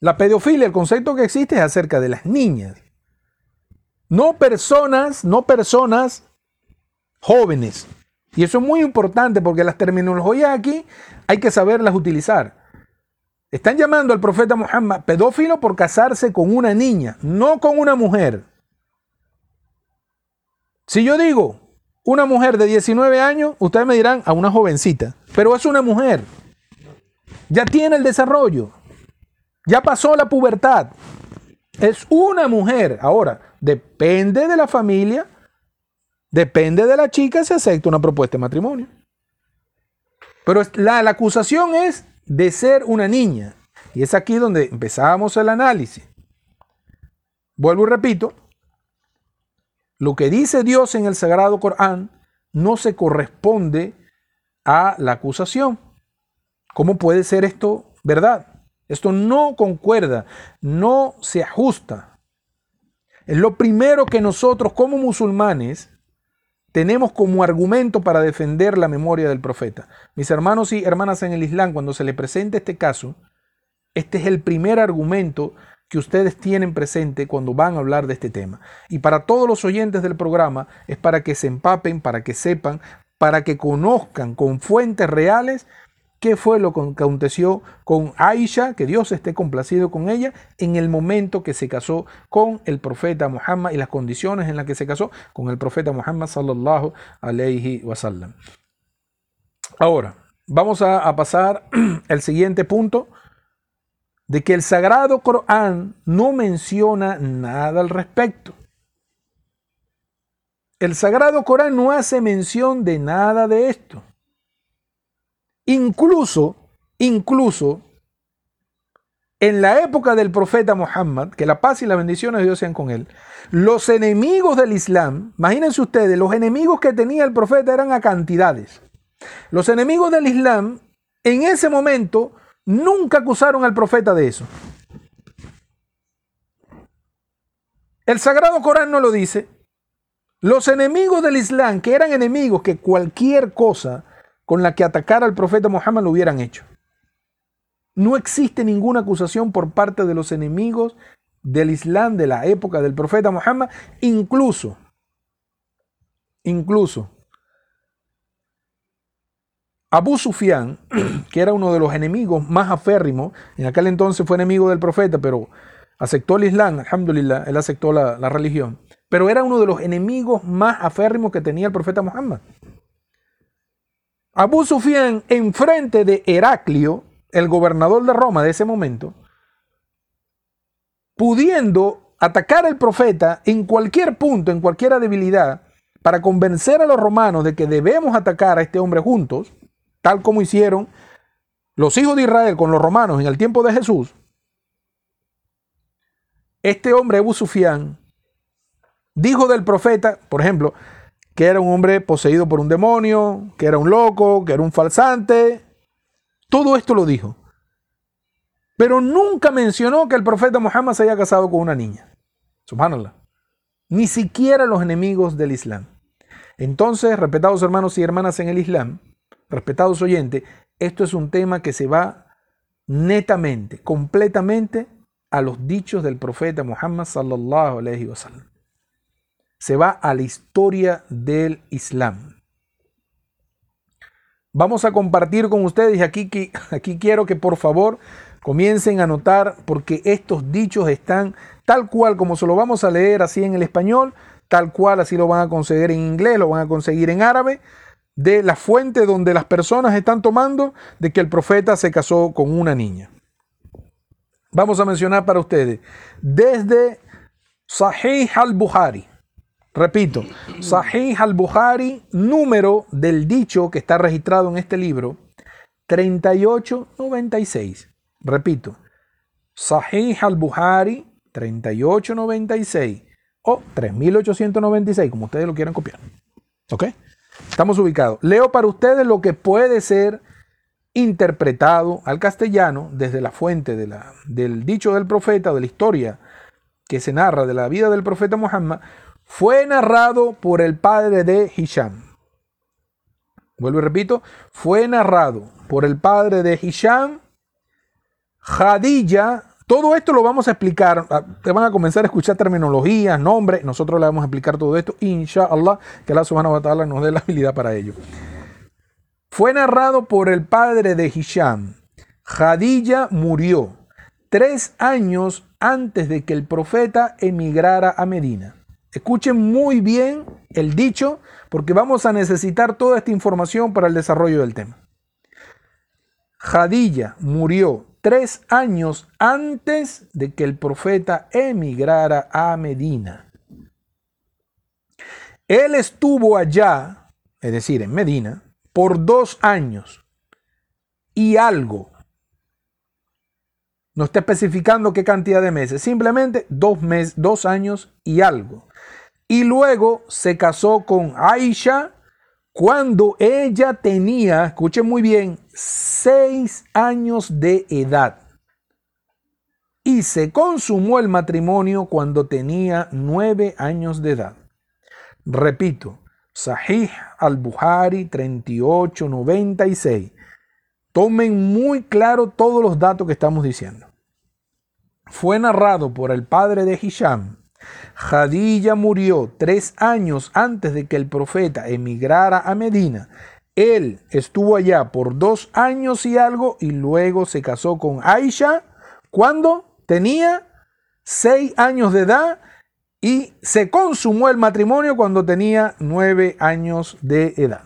La pedofilia, el concepto que existe es acerca de las niñas. No personas, no personas jóvenes. Y eso es muy importante porque las terminologías aquí hay que saberlas utilizar. Están llamando al profeta Muhammad pedófilo por casarse con una niña, no con una mujer. Si yo digo una mujer de 19 años, ustedes me dirán a una jovencita, pero es una mujer. Ya tiene el desarrollo. Ya pasó la pubertad. Es una mujer. Ahora, depende de la familia Depende de la chica si acepta una propuesta de matrimonio. Pero la, la acusación es de ser una niña. Y es aquí donde empezamos el análisis. Vuelvo y repito, lo que dice Dios en el Sagrado Corán no se corresponde a la acusación. ¿Cómo puede ser esto verdad? Esto no concuerda, no se ajusta. Es lo primero que nosotros como musulmanes tenemos como argumento para defender la memoria del profeta. Mis hermanos y hermanas en el Islam, cuando se le presente este caso, este es el primer argumento que ustedes tienen presente cuando van a hablar de este tema. Y para todos los oyentes del programa es para que se empapen, para que sepan, para que conozcan con fuentes reales qué fue lo que aconteció con Aisha, que Dios esté complacido con ella, en el momento que se casó con el profeta Muhammad y las condiciones en las que se casó con el profeta Muhammad sallallahu alayhi wasallam. Ahora, vamos a, a pasar al siguiente punto de que el sagrado Corán no menciona nada al respecto. El sagrado Corán no hace mención de nada de esto. Incluso, incluso, en la época del profeta Muhammad, que la paz y las bendiciones de Dios sean con él, los enemigos del Islam, imagínense ustedes, los enemigos que tenía el profeta eran a cantidades. Los enemigos del Islam en ese momento nunca acusaron al profeta de eso. El Sagrado Corán no lo dice. Los enemigos del Islam, que eran enemigos que cualquier cosa con la que atacara al profeta Muhammad lo hubieran hecho. No existe ninguna acusación por parte de los enemigos del Islam de la época del profeta Muhammad, incluso, incluso, Abu Sufyan, que era uno de los enemigos más aférrimos, en aquel entonces fue enemigo del profeta, pero aceptó el Islam, alhamdulillah, él aceptó la, la religión, pero era uno de los enemigos más aférrimos que tenía el profeta Muhammad. Abu Sufyan, enfrente de Heraclio, el gobernador de Roma de ese momento, pudiendo atacar al profeta en cualquier punto, en cualquier debilidad, para convencer a los romanos de que debemos atacar a este hombre juntos, tal como hicieron los hijos de Israel con los romanos en el tiempo de Jesús, este hombre Abu dijo del profeta, por ejemplo, que era un hombre poseído por un demonio, que era un loco, que era un falsante. Todo esto lo dijo. Pero nunca mencionó que el profeta Muhammad se haya casado con una niña. Subhanallah. Ni siquiera los enemigos del Islam. Entonces, respetados hermanos y hermanas en el Islam, respetados oyentes, esto es un tema que se va netamente, completamente a los dichos del profeta Muhammad sallallahu alaihi wasallam. Se va a la historia del Islam. Vamos a compartir con ustedes aquí, aquí quiero que por favor comiencen a notar porque estos dichos están tal cual como se lo vamos a leer así en el español, tal cual así lo van a conseguir en inglés, lo van a conseguir en árabe, de la fuente donde las personas están tomando de que el profeta se casó con una niña. Vamos a mencionar para ustedes desde Sahih al-Bukhari. Repito, Sahih al-Bukhari, número del dicho que está registrado en este libro, 3896. Repito, Sahih al-Bukhari, 3896 o 3896, como ustedes lo quieran copiar. ¿Ok? Estamos ubicados. Leo para ustedes lo que puede ser interpretado al castellano desde la fuente de la, del dicho del profeta, de la historia que se narra de la vida del profeta Muhammad, fue narrado por el padre de Hisham. Vuelvo y repito, fue narrado por el padre de Hisham, Hadilla. Todo esto lo vamos a explicar. Ah, te van a comenzar a escuchar terminologías, nombres. Nosotros le vamos a explicar todo esto. Inshallah, que Allah subhanahu wa ta'ala nos dé la habilidad para ello. Fue narrado por el padre de Hisham. Jadilla murió tres años antes de que el profeta emigrara a Medina. Escuchen muy bien el dicho porque vamos a necesitar toda esta información para el desarrollo del tema. Jadilla murió tres años antes de que el profeta emigrara a Medina. Él estuvo allá, es decir, en Medina, por dos años y algo. No está especificando qué cantidad de meses, simplemente dos, meses, dos años y algo. Y luego se casó con Aisha cuando ella tenía, escuchen muy bien, seis años de edad. Y se consumó el matrimonio cuando tenía nueve años de edad. Repito, Sahih al-Buhari 3896. Tomen muy claro todos los datos que estamos diciendo. Fue narrado por el padre de Hisham. Jadilla murió tres años antes de que el profeta emigrara a Medina. Él estuvo allá por dos años y algo y luego se casó con Aisha cuando tenía seis años de edad y se consumó el matrimonio cuando tenía nueve años de edad.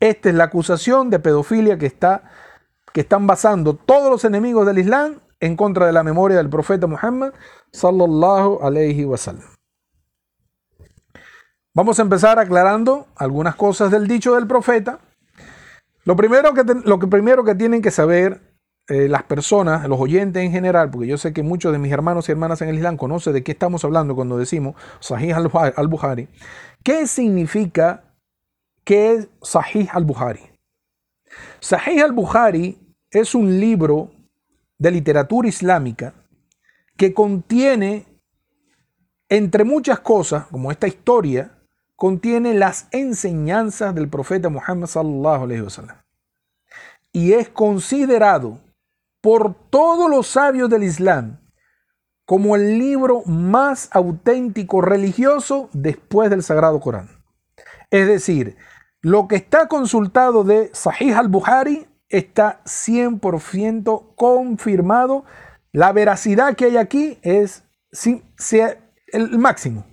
Esta es la acusación de pedofilia que, está, que están basando todos los enemigos del Islam en contra de la memoria del profeta Muhammad sallallahu alayhi wasallam. Vamos a empezar aclarando algunas cosas del dicho del profeta. Lo primero que, lo primero que tienen que saber eh, las personas, los oyentes en general, porque yo sé que muchos de mis hermanos y hermanas en el Islam conocen de qué estamos hablando cuando decimos Sahih al-Bukhari. ¿Qué significa que es Sahih al-Bukhari? Sahih al-Bukhari es un libro de literatura islámica que contiene, entre muchas cosas, como esta historia, contiene las enseñanzas del profeta Muhammad. Y es considerado por todos los sabios del Islam como el libro más auténtico religioso después del Sagrado Corán. Es decir, lo que está consultado de Sahih al-Bukhari está 100% confirmado. La veracidad que hay aquí es el máximo.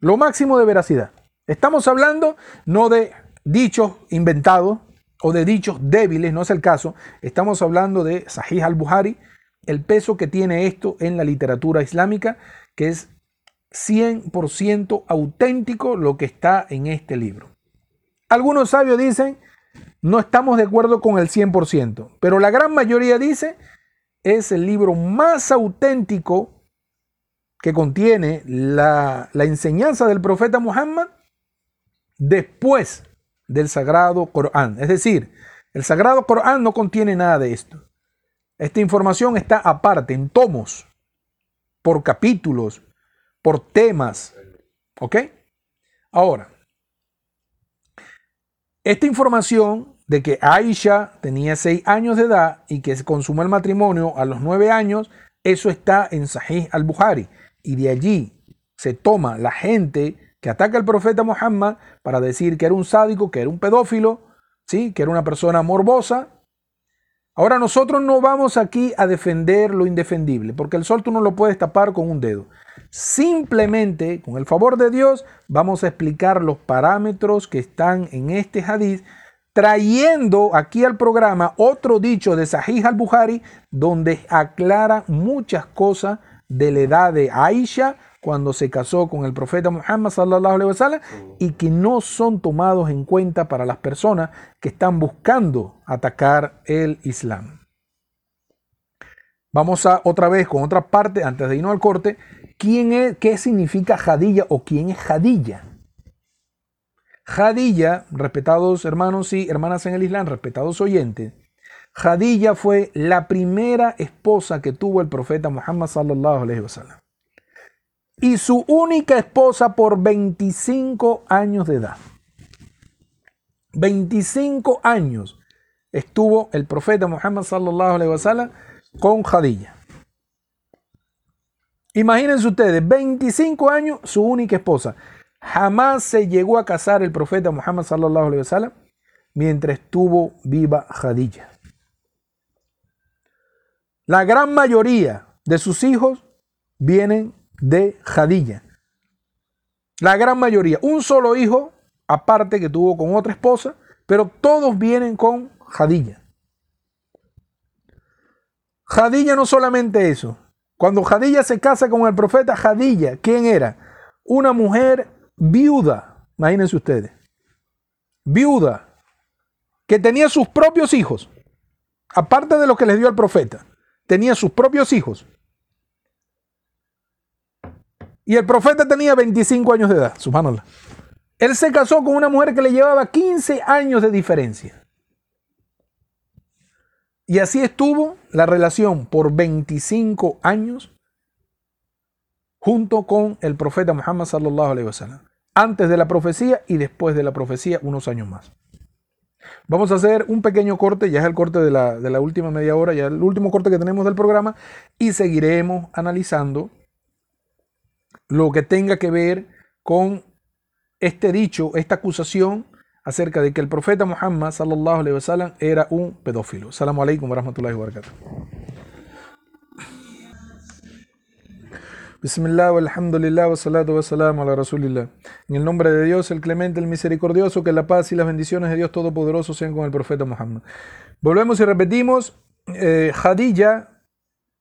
Lo máximo de veracidad. Estamos hablando no de dichos inventados o de dichos débiles, no es el caso. Estamos hablando de Sahih al-Buhari, el peso que tiene esto en la literatura islámica, que es 100% auténtico lo que está en este libro. Algunos sabios dicen no estamos de acuerdo con el 100%, pero la gran mayoría dice es el libro más auténtico que contiene la, enseñanza del profeta Muhammad después del Sagrado Corán. Es decir, el Sagrado Corán no contiene nada de esto. Esta información está aparte, en tomos, por capítulos, por temas. ¿Ok? Ahora, esta información de que Aisha tenía seis años de edad y que se consumó el matrimonio a los nueve años, eso está en Sahih al-Bukhari. Y de allí se toma la gente que ataca al profeta Muhammad para decir que era un sádico, que era un pedófilo, ¿sí? que era una persona morbosa. Ahora nosotros no vamos aquí a defender lo indefendible, porque el sol tú no lo puedes tapar con un dedo. Simplemente, con el favor de Dios, vamos a explicar los parámetros que están en este hadith trayendo aquí al programa otro dicho de Sahih al-Bukhari donde aclara muchas cosas de la edad de Aisha cuando se casó con el profeta Muhammad sallallahu alaihi wasallam y que no son tomados en cuenta para las personas que están buscando atacar el Islam. Vamos a otra vez con otra parte antes de irnos al corte. ¿Quién es, ¿Qué significa Hadilla o quién es Hadilla? Jadilla, respetados hermanos y hermanas en el Islam, respetados oyentes, Jadilla fue la primera esposa que tuvo el profeta Muhammad sallallahu alaihi wasallam. Y su única esposa por 25 años de edad. 25 años estuvo el profeta Muhammad sallallahu alaihi wasallam con Jadilla. Imagínense ustedes, 25 años, su única esposa. Jamás se llegó a casar el profeta Muhammad sallallahu alaihi wasallam mientras estuvo viva Jadilla. La gran mayoría de sus hijos vienen de Jadilla. La gran mayoría, un solo hijo aparte que tuvo con otra esposa, pero todos vienen con Jadilla. Jadilla no solamente eso. Cuando Jadilla se casa con el profeta Jadilla, ¿quién era? Una mujer viuda, imagínense ustedes, viuda, que tenía sus propios hijos, aparte de lo que les dio el profeta, tenía sus propios hijos. Y el profeta tenía 25 años de edad, subhanallah. Él se casó con una mujer que le llevaba 15 años de diferencia. Y así estuvo la relación por 25 años junto con el profeta Muhammad sallallahu alaihi wasallam antes de la profecía y después de la profecía unos años más. Vamos a hacer un pequeño corte, ya es el corte de la, última media hora, ya el último corte que tenemos del programa, y seguiremos analizando lo que tenga que ver con este dicho, esta acusación acerca de que el profeta Muhammad sallallahu alaihi wasallam era un pedófilo. Salamu alaikum wa rahmatullahi wa barakatuh. Bismillah, alhamdulillah, wa salatu wa salam ala rasulillah. En el nombre de Dios, el clemente, el misericordioso, que la paz y las bendiciones de Dios Todopoderoso sean con el profeta Muhammad. Volvemos y repetimos, eh,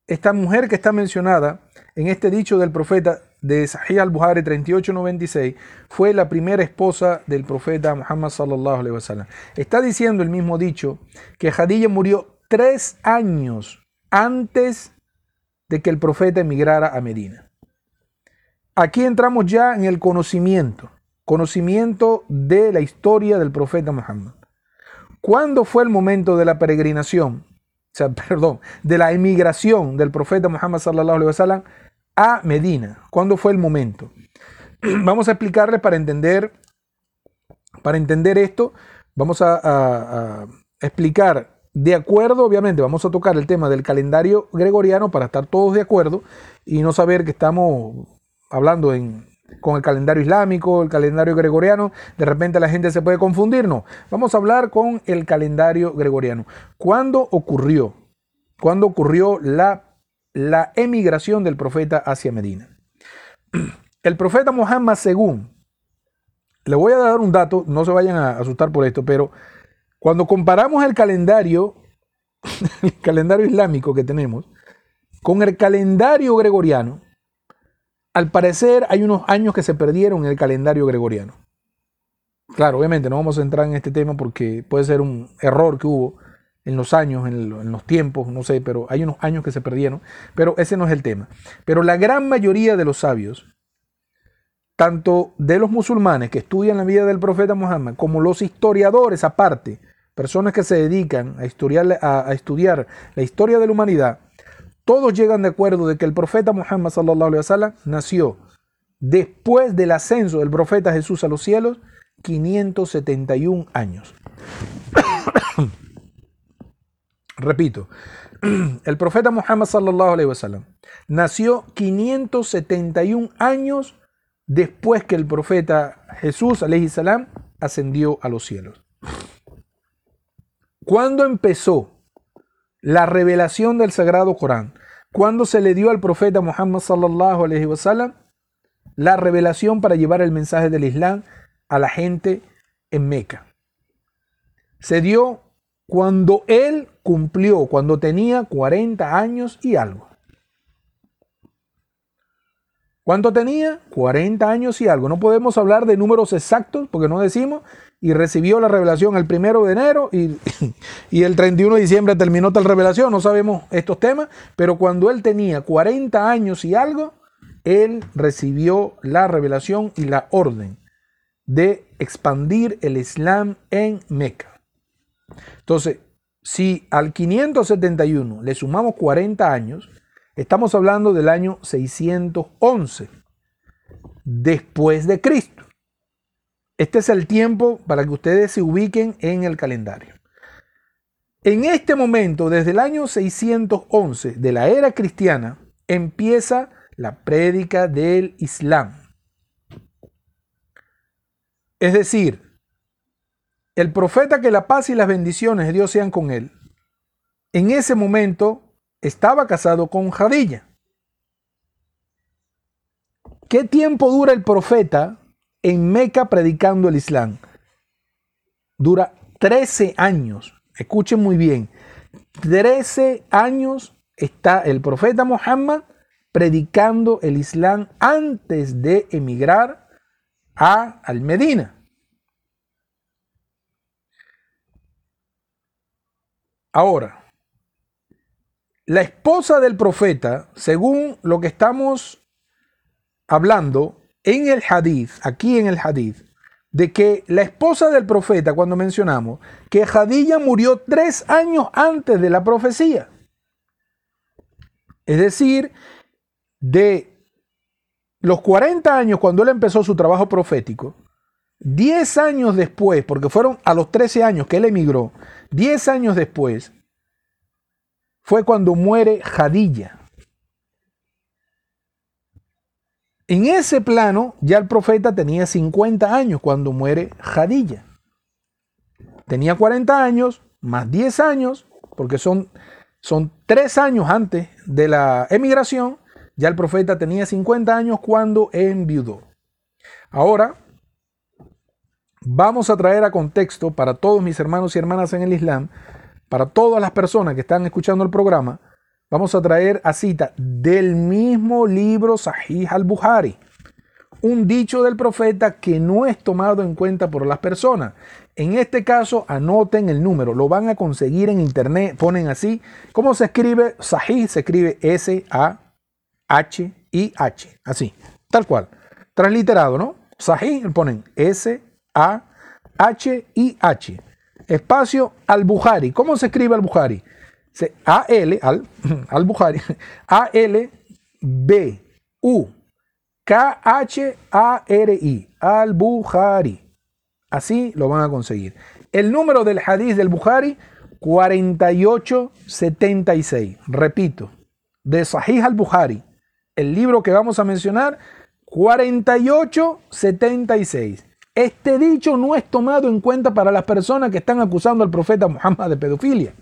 esta mujer que está mencionada en este dicho del profeta de Sahih al-Buhari 3896, fue la primera esposa del profeta Muhammad sallallahu alaihi wasallam. Está diciendo el mismo dicho que Jadilla murió tres años antes de que el profeta emigrara a Medina. Aquí entramos ya en el conocimiento, conocimiento de la historia del profeta Muhammad. ¿Cuándo fue el momento de la peregrinación? O sea, perdón, de la emigración del profeta Muhammad sallallahu alaihi wasallam a Medina. ¿Cuándo fue el momento? Vamos a explicarle para entender, para entender esto, vamos a, explicar de acuerdo, obviamente, vamos a tocar el tema del calendario gregoriano para estar todos de acuerdo y no saber que estamos hablando con el calendario islámico, el calendario gregoriano, de repente la gente se puede confundir. No, vamos a hablar con el calendario gregoriano. ¿Cuándo ocurrió? ¿Cuándo ocurrió la, la emigración del profeta hacia Medina? El profeta Muhammad, según, le voy a dar un dato, no se vayan a asustar por esto, pero cuando comparamos el calendario, el calendario islámico que tenemos, con el calendario gregoriano, al parecer hay unos años que se perdieron en el calendario gregoriano. Claro, obviamente no vamos a entrar en este tema porque puede ser un error que hubo en los años, en, los tiempos, no sé, pero hay unos años que se perdieron, pero ese no es el tema. Pero la gran mayoría de los sabios, tanto de los musulmanes que estudian la vida del profeta Muhammad, como los historiadores aparte, personas que se dedican a estudiar, la historia de la humanidad, todos llegan de acuerdo de que el profeta Muhammad sallallahu alaihi wasallam nació después del ascenso del profeta Jesús a los cielos 571 años. Repito, el profeta Muhammad sallallahu alaihi wasallam nació 571 años después que el profeta Jesús alaihi salam ascendió a los cielos. ¿Cuándo empezó la revelación del Sagrado Corán, cuando se le dio al profeta Muhammad sallallahu alaihi wasallam la revelación para llevar el mensaje del Islam a la gente en Meca. Se dio cuando él cumplió, cuando tenía 40 años y algo. ¿Cuánto tenía? 40 años y algo. No podemos hablar de números exactos porque no decimos, y recibió la revelación el primero de enero y, y, el 31 de diciembre terminó tal revelación. No sabemos estos temas, pero cuando él tenía 40 años y algo, él recibió la revelación y la orden de expandir el Islam en Meca. Entonces, si al 571 le sumamos 40 años, estamos hablando del año 611 después de Cristo. Este es el tiempo para que ustedes se ubiquen en el calendario. En este momento, desde el año 611 de la era cristiana, empieza la prédica del Islam. Es decir, el profeta que la paz y las bendiciones de Dios sean con él, en ese momento estaba casado con Jadilla. ¿Qué tiempo dura el profeta en Meca predicando el Islam. Dura 13 años. Escuchen muy bien. 13 años está el profeta Muhammad predicando el Islam antes de emigrar a al Medina. Ahora, la esposa del profeta, según lo que estamos hablando, en el hadith, aquí en el hadith, de que la esposa del profeta, cuando mencionamos que Jadilla murió tres años antes de la profecía. Es decir, de los 40 años cuando él empezó su trabajo profético, 10 años después, porque fueron a los 13 años que él emigró, 10 años después, fue cuando muere Jadilla. En ese plano, ya el profeta tenía 50 años cuando muere Jadilla. Tenía 40 años, más 10 años, porque son, son 3 años antes de la emigración, ya el profeta tenía 50 años cuando enviudó. Ahora, vamos a traer a contexto para todos mis hermanos y hermanas en el Islam, para todas las personas que están escuchando el programa, Vamos a traer a cita del mismo libro Sahih al-Bukhari, un dicho del profeta que no es tomado en cuenta por las personas. En este caso, anoten el número, lo van a conseguir en internet, ponen así. ¿Cómo se escribe? Sahih se escribe S-A-H-I-H, así, tal cual. Transliterado, ¿no? Sahih, ponen S-A-H-I-H. Espacio al-Bukhari. ¿Cómo se escribe al-Bukhari? A-L, al, al Bukhari, A-L-B-U. K-H-A-R-I, al-Bukhari. Así lo van a conseguir. El número del hadith del Bukhari, 4876. Repito, de Sahih al-Bukhari, el libro que vamos a mencionar, 4876. Este dicho no es tomado en cuenta para las personas que están acusando al profeta Muhammad de pedofilia.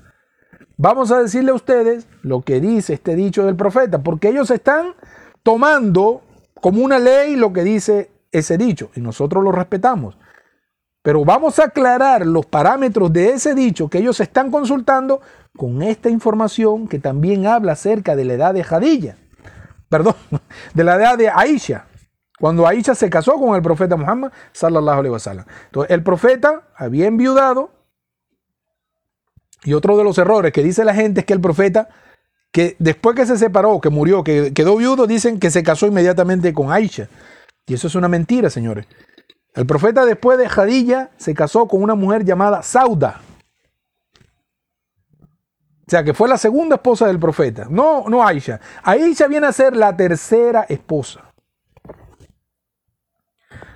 Vamos a decirle a ustedes lo que dice este dicho del profeta, porque ellos están tomando como una ley lo que dice ese dicho y nosotros lo respetamos. Pero vamos a aclarar los parámetros de ese dicho que ellos están consultando con esta información que también habla acerca de la edad de Jadilla. Perdón, de la edad de Aisha. Cuando Aisha se casó con el profeta Muhammad, sallallahu alaihi wasallam. Entonces, el profeta había enviudado. Y otro de los errores que dice la gente es que el profeta que después que se separó, que murió, que quedó viudo, dicen que se casó inmediatamente con Aisha. Y eso es una mentira, señores. El profeta después de Jadilla se casó con una mujer llamada Sauda. O sea, que fue la segunda esposa del profeta. No, no Aisha. Aisha viene a ser la tercera esposa.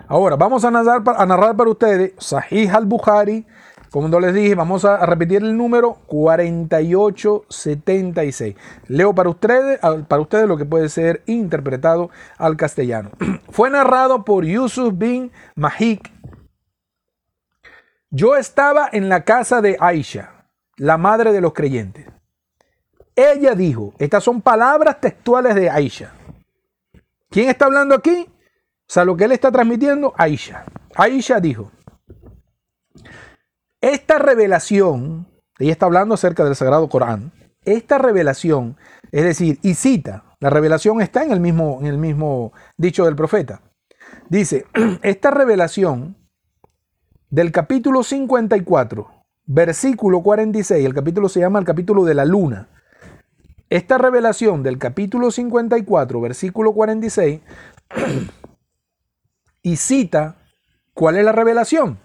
Ahora, vamos a narrar, para ustedes Sahih al-Bukhari, como les dije, vamos a repetir el número 4876. Leo para ustedes, para ustedes lo que puede ser interpretado al castellano. Fue narrado por Yusuf bin Mahik. Yo estaba en la casa de Aisha, la madre de los creyentes. Ella dijo, estas son palabras textuales de Aisha. ¿Quién está hablando aquí? O sea, lo que él está transmitiendo, Aisha. Aisha dijo, esta revelación, ella está hablando acerca del Sagrado Corán, esta revelación, es decir, y cita, la revelación está en el mismo, en el mismo dicho del profeta. Dice, esta revelación del capítulo 54, versículo 46, el capítulo se llama el capítulo de la luna. Esta revelación del capítulo 54, versículo 46, y cita, ¿cuál es la revelación?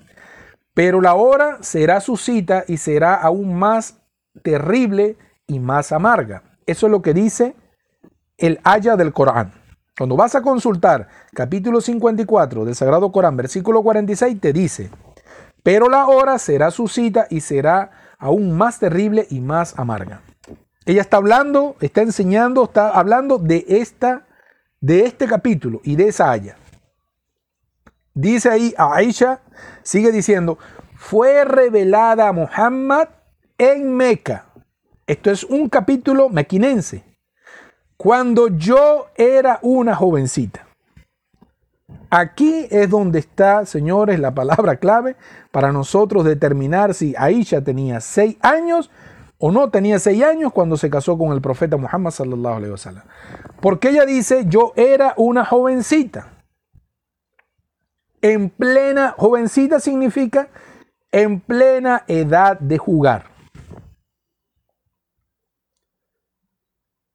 Pero la hora será su cita y será aún más terrible y más amarga. Eso es lo que dice el haya del Corán. Cuando vas a consultar capítulo 54 del Sagrado Corán, versículo 46, te dice, pero la hora será su cita y será aún más terrible y más amarga. Ella está hablando, está enseñando, está hablando de esta, de este capítulo y de esa haya. Dice ahí a Aisha, sigue diciendo, fue revelada a Muhammad en Meca. Esto es un capítulo mequinense. Cuando yo era una jovencita. Aquí es donde está, señores, la palabra clave para nosotros determinar si Aisha tenía seis años o no tenía seis años cuando se casó con el profeta Muhammad. Porque ella dice, yo era una jovencita en plena, jovencita significa en plena edad de jugar.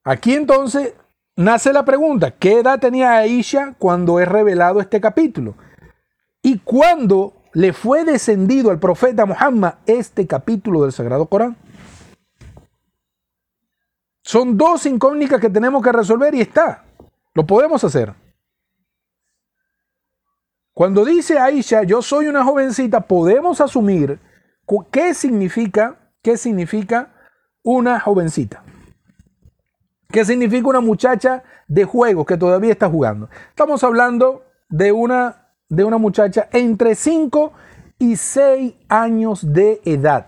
Aquí entonces nace la pregunta, ¿qué edad tenía Aisha cuando es revelado este capítulo? ¿Y cuándo le fue descendido al profeta Muhammad este capítulo del Sagrado Corán? Son dos incógnitas que tenemos que resolver y está. Lo podemos hacer. Cuando dice Aisha, yo soy una jovencita, podemos asumir qué significa, qué significa una jovencita. ¿Qué significa una muchacha de juego que todavía está jugando? Estamos hablando de una, de una muchacha entre 5 y 6 años de edad.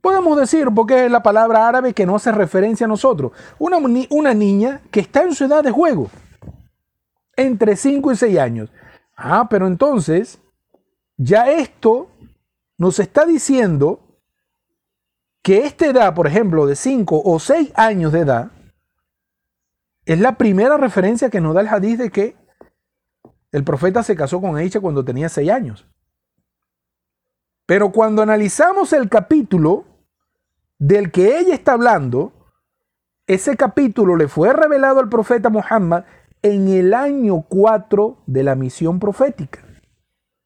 Podemos decir, porque es la palabra árabe que no hace referencia a nosotros, una, una niña que está en su edad de juego entre 5 y 6 años. Ah, pero entonces, ya esto nos está diciendo que esta edad, por ejemplo, de 5 o 6 años de edad, es la primera referencia que nos da el hadith de que el profeta se casó con Aisha cuando tenía seis años. Pero cuando analizamos el capítulo del que ella está hablando, ese capítulo le fue revelado al profeta Muhammad en el año 4 de la misión profética.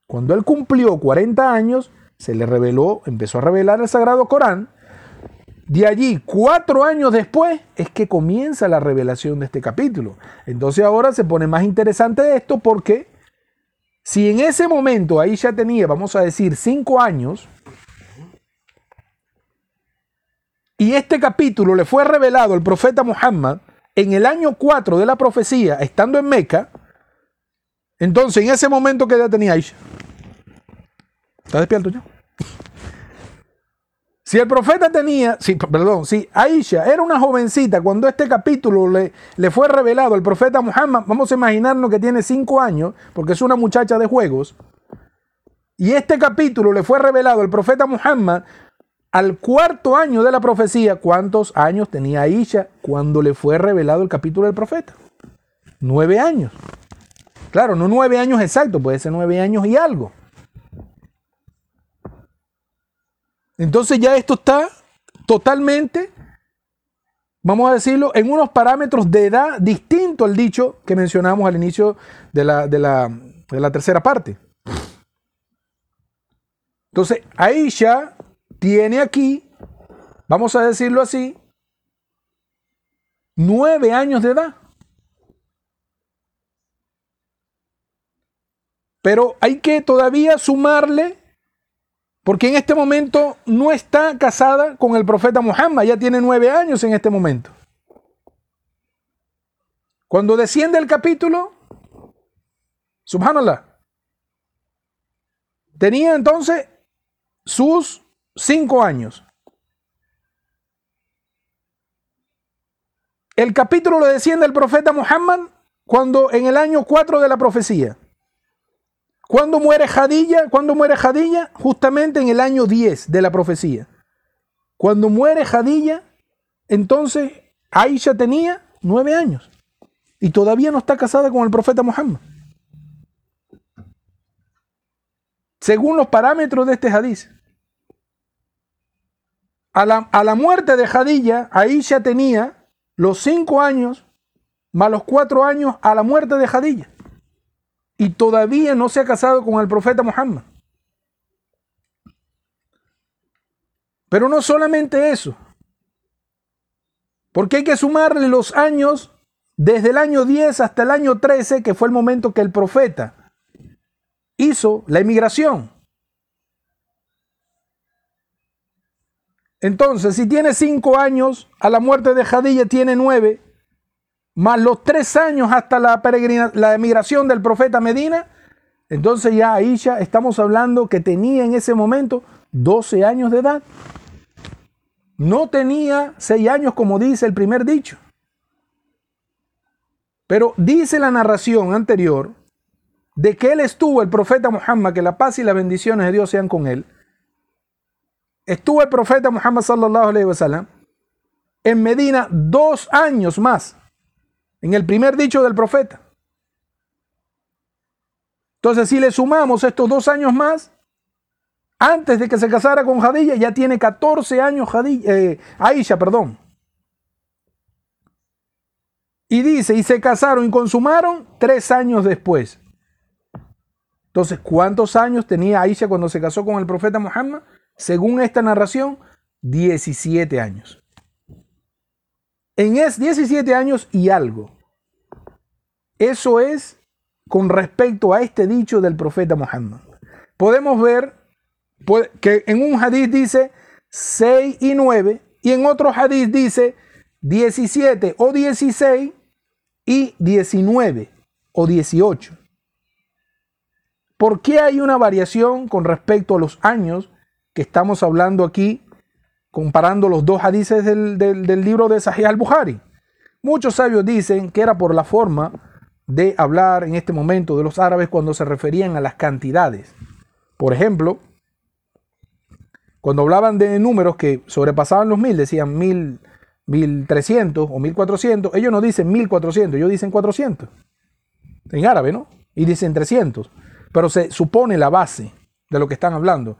Cuando él cumplió 40 años, se le reveló, empezó a revelar el Sagrado Corán. De allí, cuatro años después, es que comienza la revelación de este capítulo. Entonces ahora se pone más interesante esto porque si en ese momento ahí ya tenía, vamos a decir, cinco años, y este capítulo le fue revelado al profeta Muhammad en el año 4 de la profecía, estando en Meca, entonces en ese momento que ya tenía Aisha. ¿Está despierto ya? Si el profeta tenía, sí, perdón, si Aisha era una jovencita cuando este capítulo le, le, fue revelado al profeta Muhammad, vamos a imaginarnos que tiene cinco años, porque es una muchacha de juegos, y este capítulo le fue revelado al profeta Muhammad al cuarto año de la profecía, ¿cuántos años tenía Aisha cuando le fue revelado el capítulo del profeta? Nueve años. Claro, no nueve años exactos, puede ser nueve años y algo. Entonces ya esto está totalmente, vamos a decirlo, en unos parámetros de edad distinto al dicho que mencionamos al inicio de la, de la, de la tercera parte. Entonces, Aisha tiene aquí, vamos a decirlo así, nueve años de edad. Pero hay que todavía sumarle, porque en este momento no está casada con el profeta Muhammad, ya tiene nueve años en este momento. Cuando desciende el capítulo, subhanallah, tenía entonces sus cinco años. El capítulo lo desciende el profeta Muhammad cuando en el año 4 de la profecía. ¿Cuándo muere Jadilla? ¿Cuándo muere Jadilla? Justamente en el año 10 de la profecía. Cuando muere Jadilla, entonces Aisha tenía nueve años y todavía no está casada con el profeta Muhammad. Según los parámetros de este hadiz. A la, muerte de Jadilla, Aisha tenía los cinco años más los cuatro años a la muerte de Jadilla. Y todavía no se ha casado con el profeta Muhammad. Pero no solamente eso. Porque hay que sumarle los años desde el año 10 hasta el año 13, que fue el momento que el profeta hizo la emigración. Entonces, si tiene cinco años, a la muerte de Jadilla tiene nueve, más los tres años hasta la, la emigración del profeta Medina, entonces ya Aisha estamos hablando que tenía en ese momento 12 años de edad. No tenía seis años como dice el primer dicho. Pero dice la narración anterior de que él estuvo, el profeta Muhammad, que la paz y las bendiciones de Dios sean con él, estuvo el profeta Muhammad sallallahu alaihi wasallam en Medina dos años más, en el primer dicho del profeta. Entonces, si le sumamos estos dos años más, antes de que se casara con Jadilla, ya tiene 14 años eh, Aisha, perdón. Y dice, y se casaron y consumaron tres años después. Entonces, ¿cuántos años tenía Aisha cuando se casó con el profeta Muhammad? Según esta narración, 17 años. En es 17 años y algo. Eso es con respecto a este dicho del profeta Muhammad. Podemos ver que en un hadith dice 6 y 9 y en otro hadith dice 17 o 16 y 19 o 18. ¿Por qué hay una variación con respecto a los años que estamos hablando aquí, comparando los dos hadices del, libro de Sahih al-Bukhari. Muchos sabios dicen que era por la forma de hablar en este momento de los árabes cuando se referían a las cantidades. Por ejemplo, cuando hablaban de números que sobrepasaban los mil, decían mil, mil trescientos o mil cuatrocientos, ellos no dicen mil cuatrocientos, ellos dicen cuatrocientos. En árabe, ¿no? y dicen 300, pero se supone la base de lo que están hablando.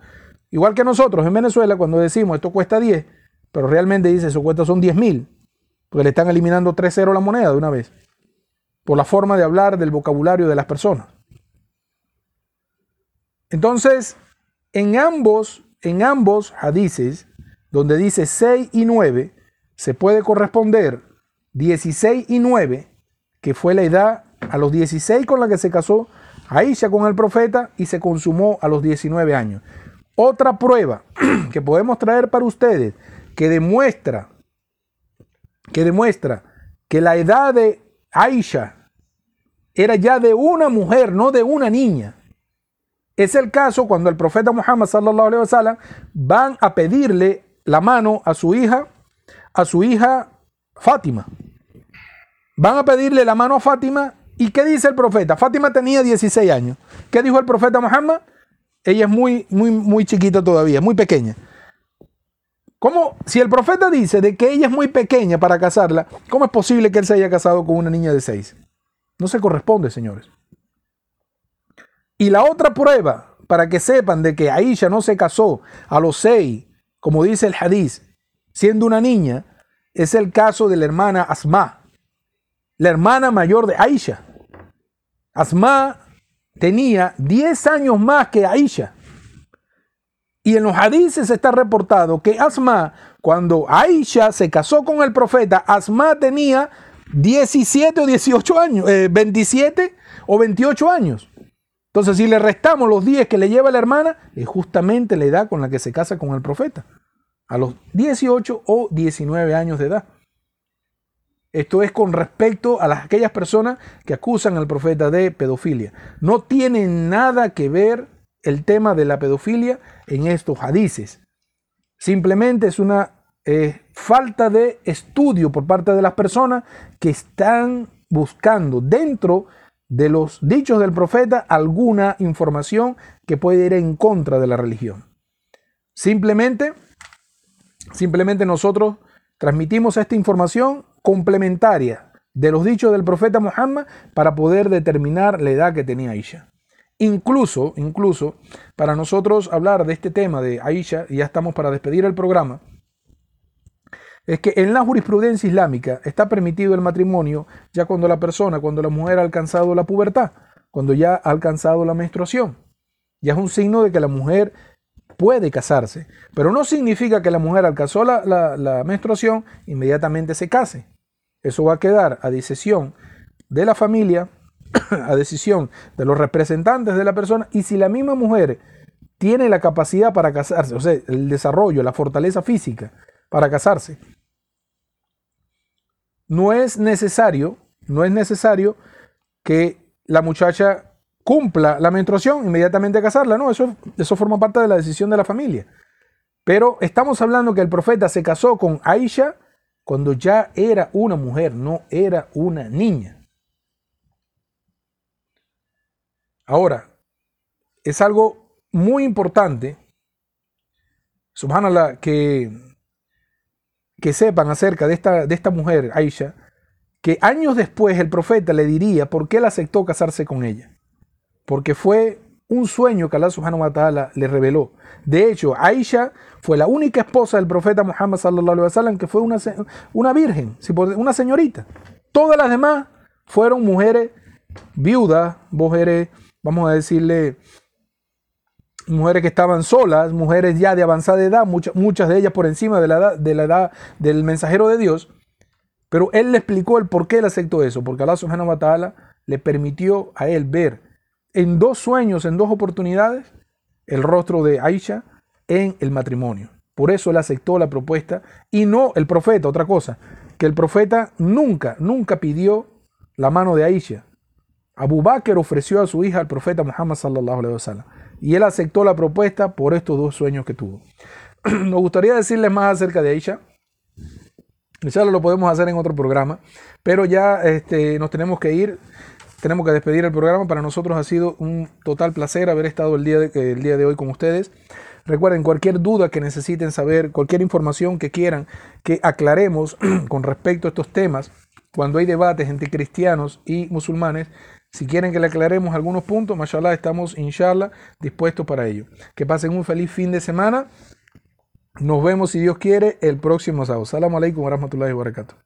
Igual que nosotros en Venezuela, cuando decimos esto cuesta 10, pero realmente dice eso cuesta son 10 mil, porque le están eliminando 3 0 la moneda de una vez, por la forma de hablar del vocabulario de las personas. Entonces, en ambos, en ambos hadices, donde dice 6 y 9, se puede corresponder 16 y 9, que fue la edad a los 16 con la que se casó Aisha con el profeta y se consumó a los 19 años. Otra prueba que podemos traer para ustedes que demuestra que demuestra que la edad de Aisha era ya de una mujer, no de una niña. Es el caso cuando el profeta Muhammad sallallahu alaihi wasallam van a pedirle la mano a su hija, a su hija Fátima. Van a pedirle la mano a Fátima ¿Y qué dice el profeta? Fátima tenía 16 años. ¿Qué dijo el profeta Muhammad? Ella es muy, muy, muy chiquita todavía, muy pequeña. ¿Cómo? Si el profeta dice de que ella es muy pequeña para casarla, ¿cómo es posible que él se haya casado con una niña de 6? No se corresponde, señores. Y la otra prueba, para que sepan de que Aisha no se casó a los 6, como dice el hadiz, siendo una niña, es el caso de la hermana Asma, la hermana mayor de Aisha. Asma tenía 10 años más que Aisha. Y en los hadices está reportado que Asma, cuando Aisha se casó con el profeta, Asma tenía 17 o 18 años, 27 eh, o 28 años. Entonces, si le restamos los 10 que le lleva la hermana, es justamente la edad con la que se casa con el profeta, a los 18 o 19 años de edad. Esto es con respecto a las, aquellas personas que acusan al profeta de pedofilia. No tiene nada que ver el tema de la pedofilia en estos hadices. Simplemente es una eh, falta de estudio por parte de las personas que están buscando dentro de los dichos del profeta alguna información que puede ir en contra de la religión. Simplemente, simplemente nosotros transmitimos esta información complementaria de los dichos del profeta Muhammad para poder determinar la edad que tenía Aisha. Incluso, incluso, para nosotros hablar de este tema de Aisha, y ya estamos para despedir el programa, es que en la jurisprudencia islámica está permitido el matrimonio ya cuando la persona, cuando la mujer ha alcanzado la pubertad, cuando ya ha alcanzado la menstruación. Ya es un signo de que la mujer puede casarse, pero no significa que la mujer alcanzó la, la, menstruación, inmediatamente se case. Eso va a quedar a decisión de la familia, a decisión de los representantes de la persona, y si la misma mujer tiene la capacidad para casarse, o sea, el desarrollo, la fortaleza física para casarse, no es necesario, no es necesario que la muchacha cumpla la menstruación, inmediatamente casarla. No, eso, eso forma parte de la decisión de la familia. Pero estamos hablando que el profeta se casó con Aisha cuando ya era una mujer, no era una niña. Ahora, es algo muy importante, subhanallah, que, que sepan acerca de esta, de esta mujer, Aisha, que años después el profeta le diría por qué él aceptó casarse con ella porque fue un sueño que Allah subhanahu wa ta'ala le reveló. De hecho, Aisha fue la única esposa del profeta Muhammad sallallahu alaihi wasallam que fue una, virgen, una señorita. Todas las demás fueron mujeres viudas, mujeres, vamos a decirle, mujeres que estaban solas, mujeres ya de avanzada edad, muchas, muchas de ellas por encima de la, edad, de la edad del mensajero de Dios. Pero él le explicó el por qué él aceptó eso, porque Allah subhanahu wa ta'ala le permitió a él ver en dos sueños, en dos oportunidades, el rostro de Aisha en el matrimonio. Por eso él aceptó la propuesta y no el profeta, otra cosa, que el profeta nunca, nunca pidió la mano de Aisha. Abu Bakr ofreció a su hija al profeta Muhammad sallallahu alaihi wasallam y él aceptó la propuesta por estos dos sueños que tuvo. Nos gustaría decirles más acerca de Aisha. Ya lo podemos hacer en otro programa, pero ya este, nos tenemos que ir tenemos que despedir el programa. Para nosotros ha sido un total placer haber estado el día de, el día de hoy con ustedes. Recuerden, cualquier duda que necesiten saber, cualquier información que quieran que aclaremos con respecto a estos temas, cuando hay debates entre cristianos y musulmanes, Si quieren que le aclaremos algunos puntos, mashallah, estamos inshallah dispuestos para ello. Que pasen un feliz fin de semana. Nos vemos, si Dios quiere, el próximo sábado. Salam alaikum wa rahmatullahi wa barakatuh.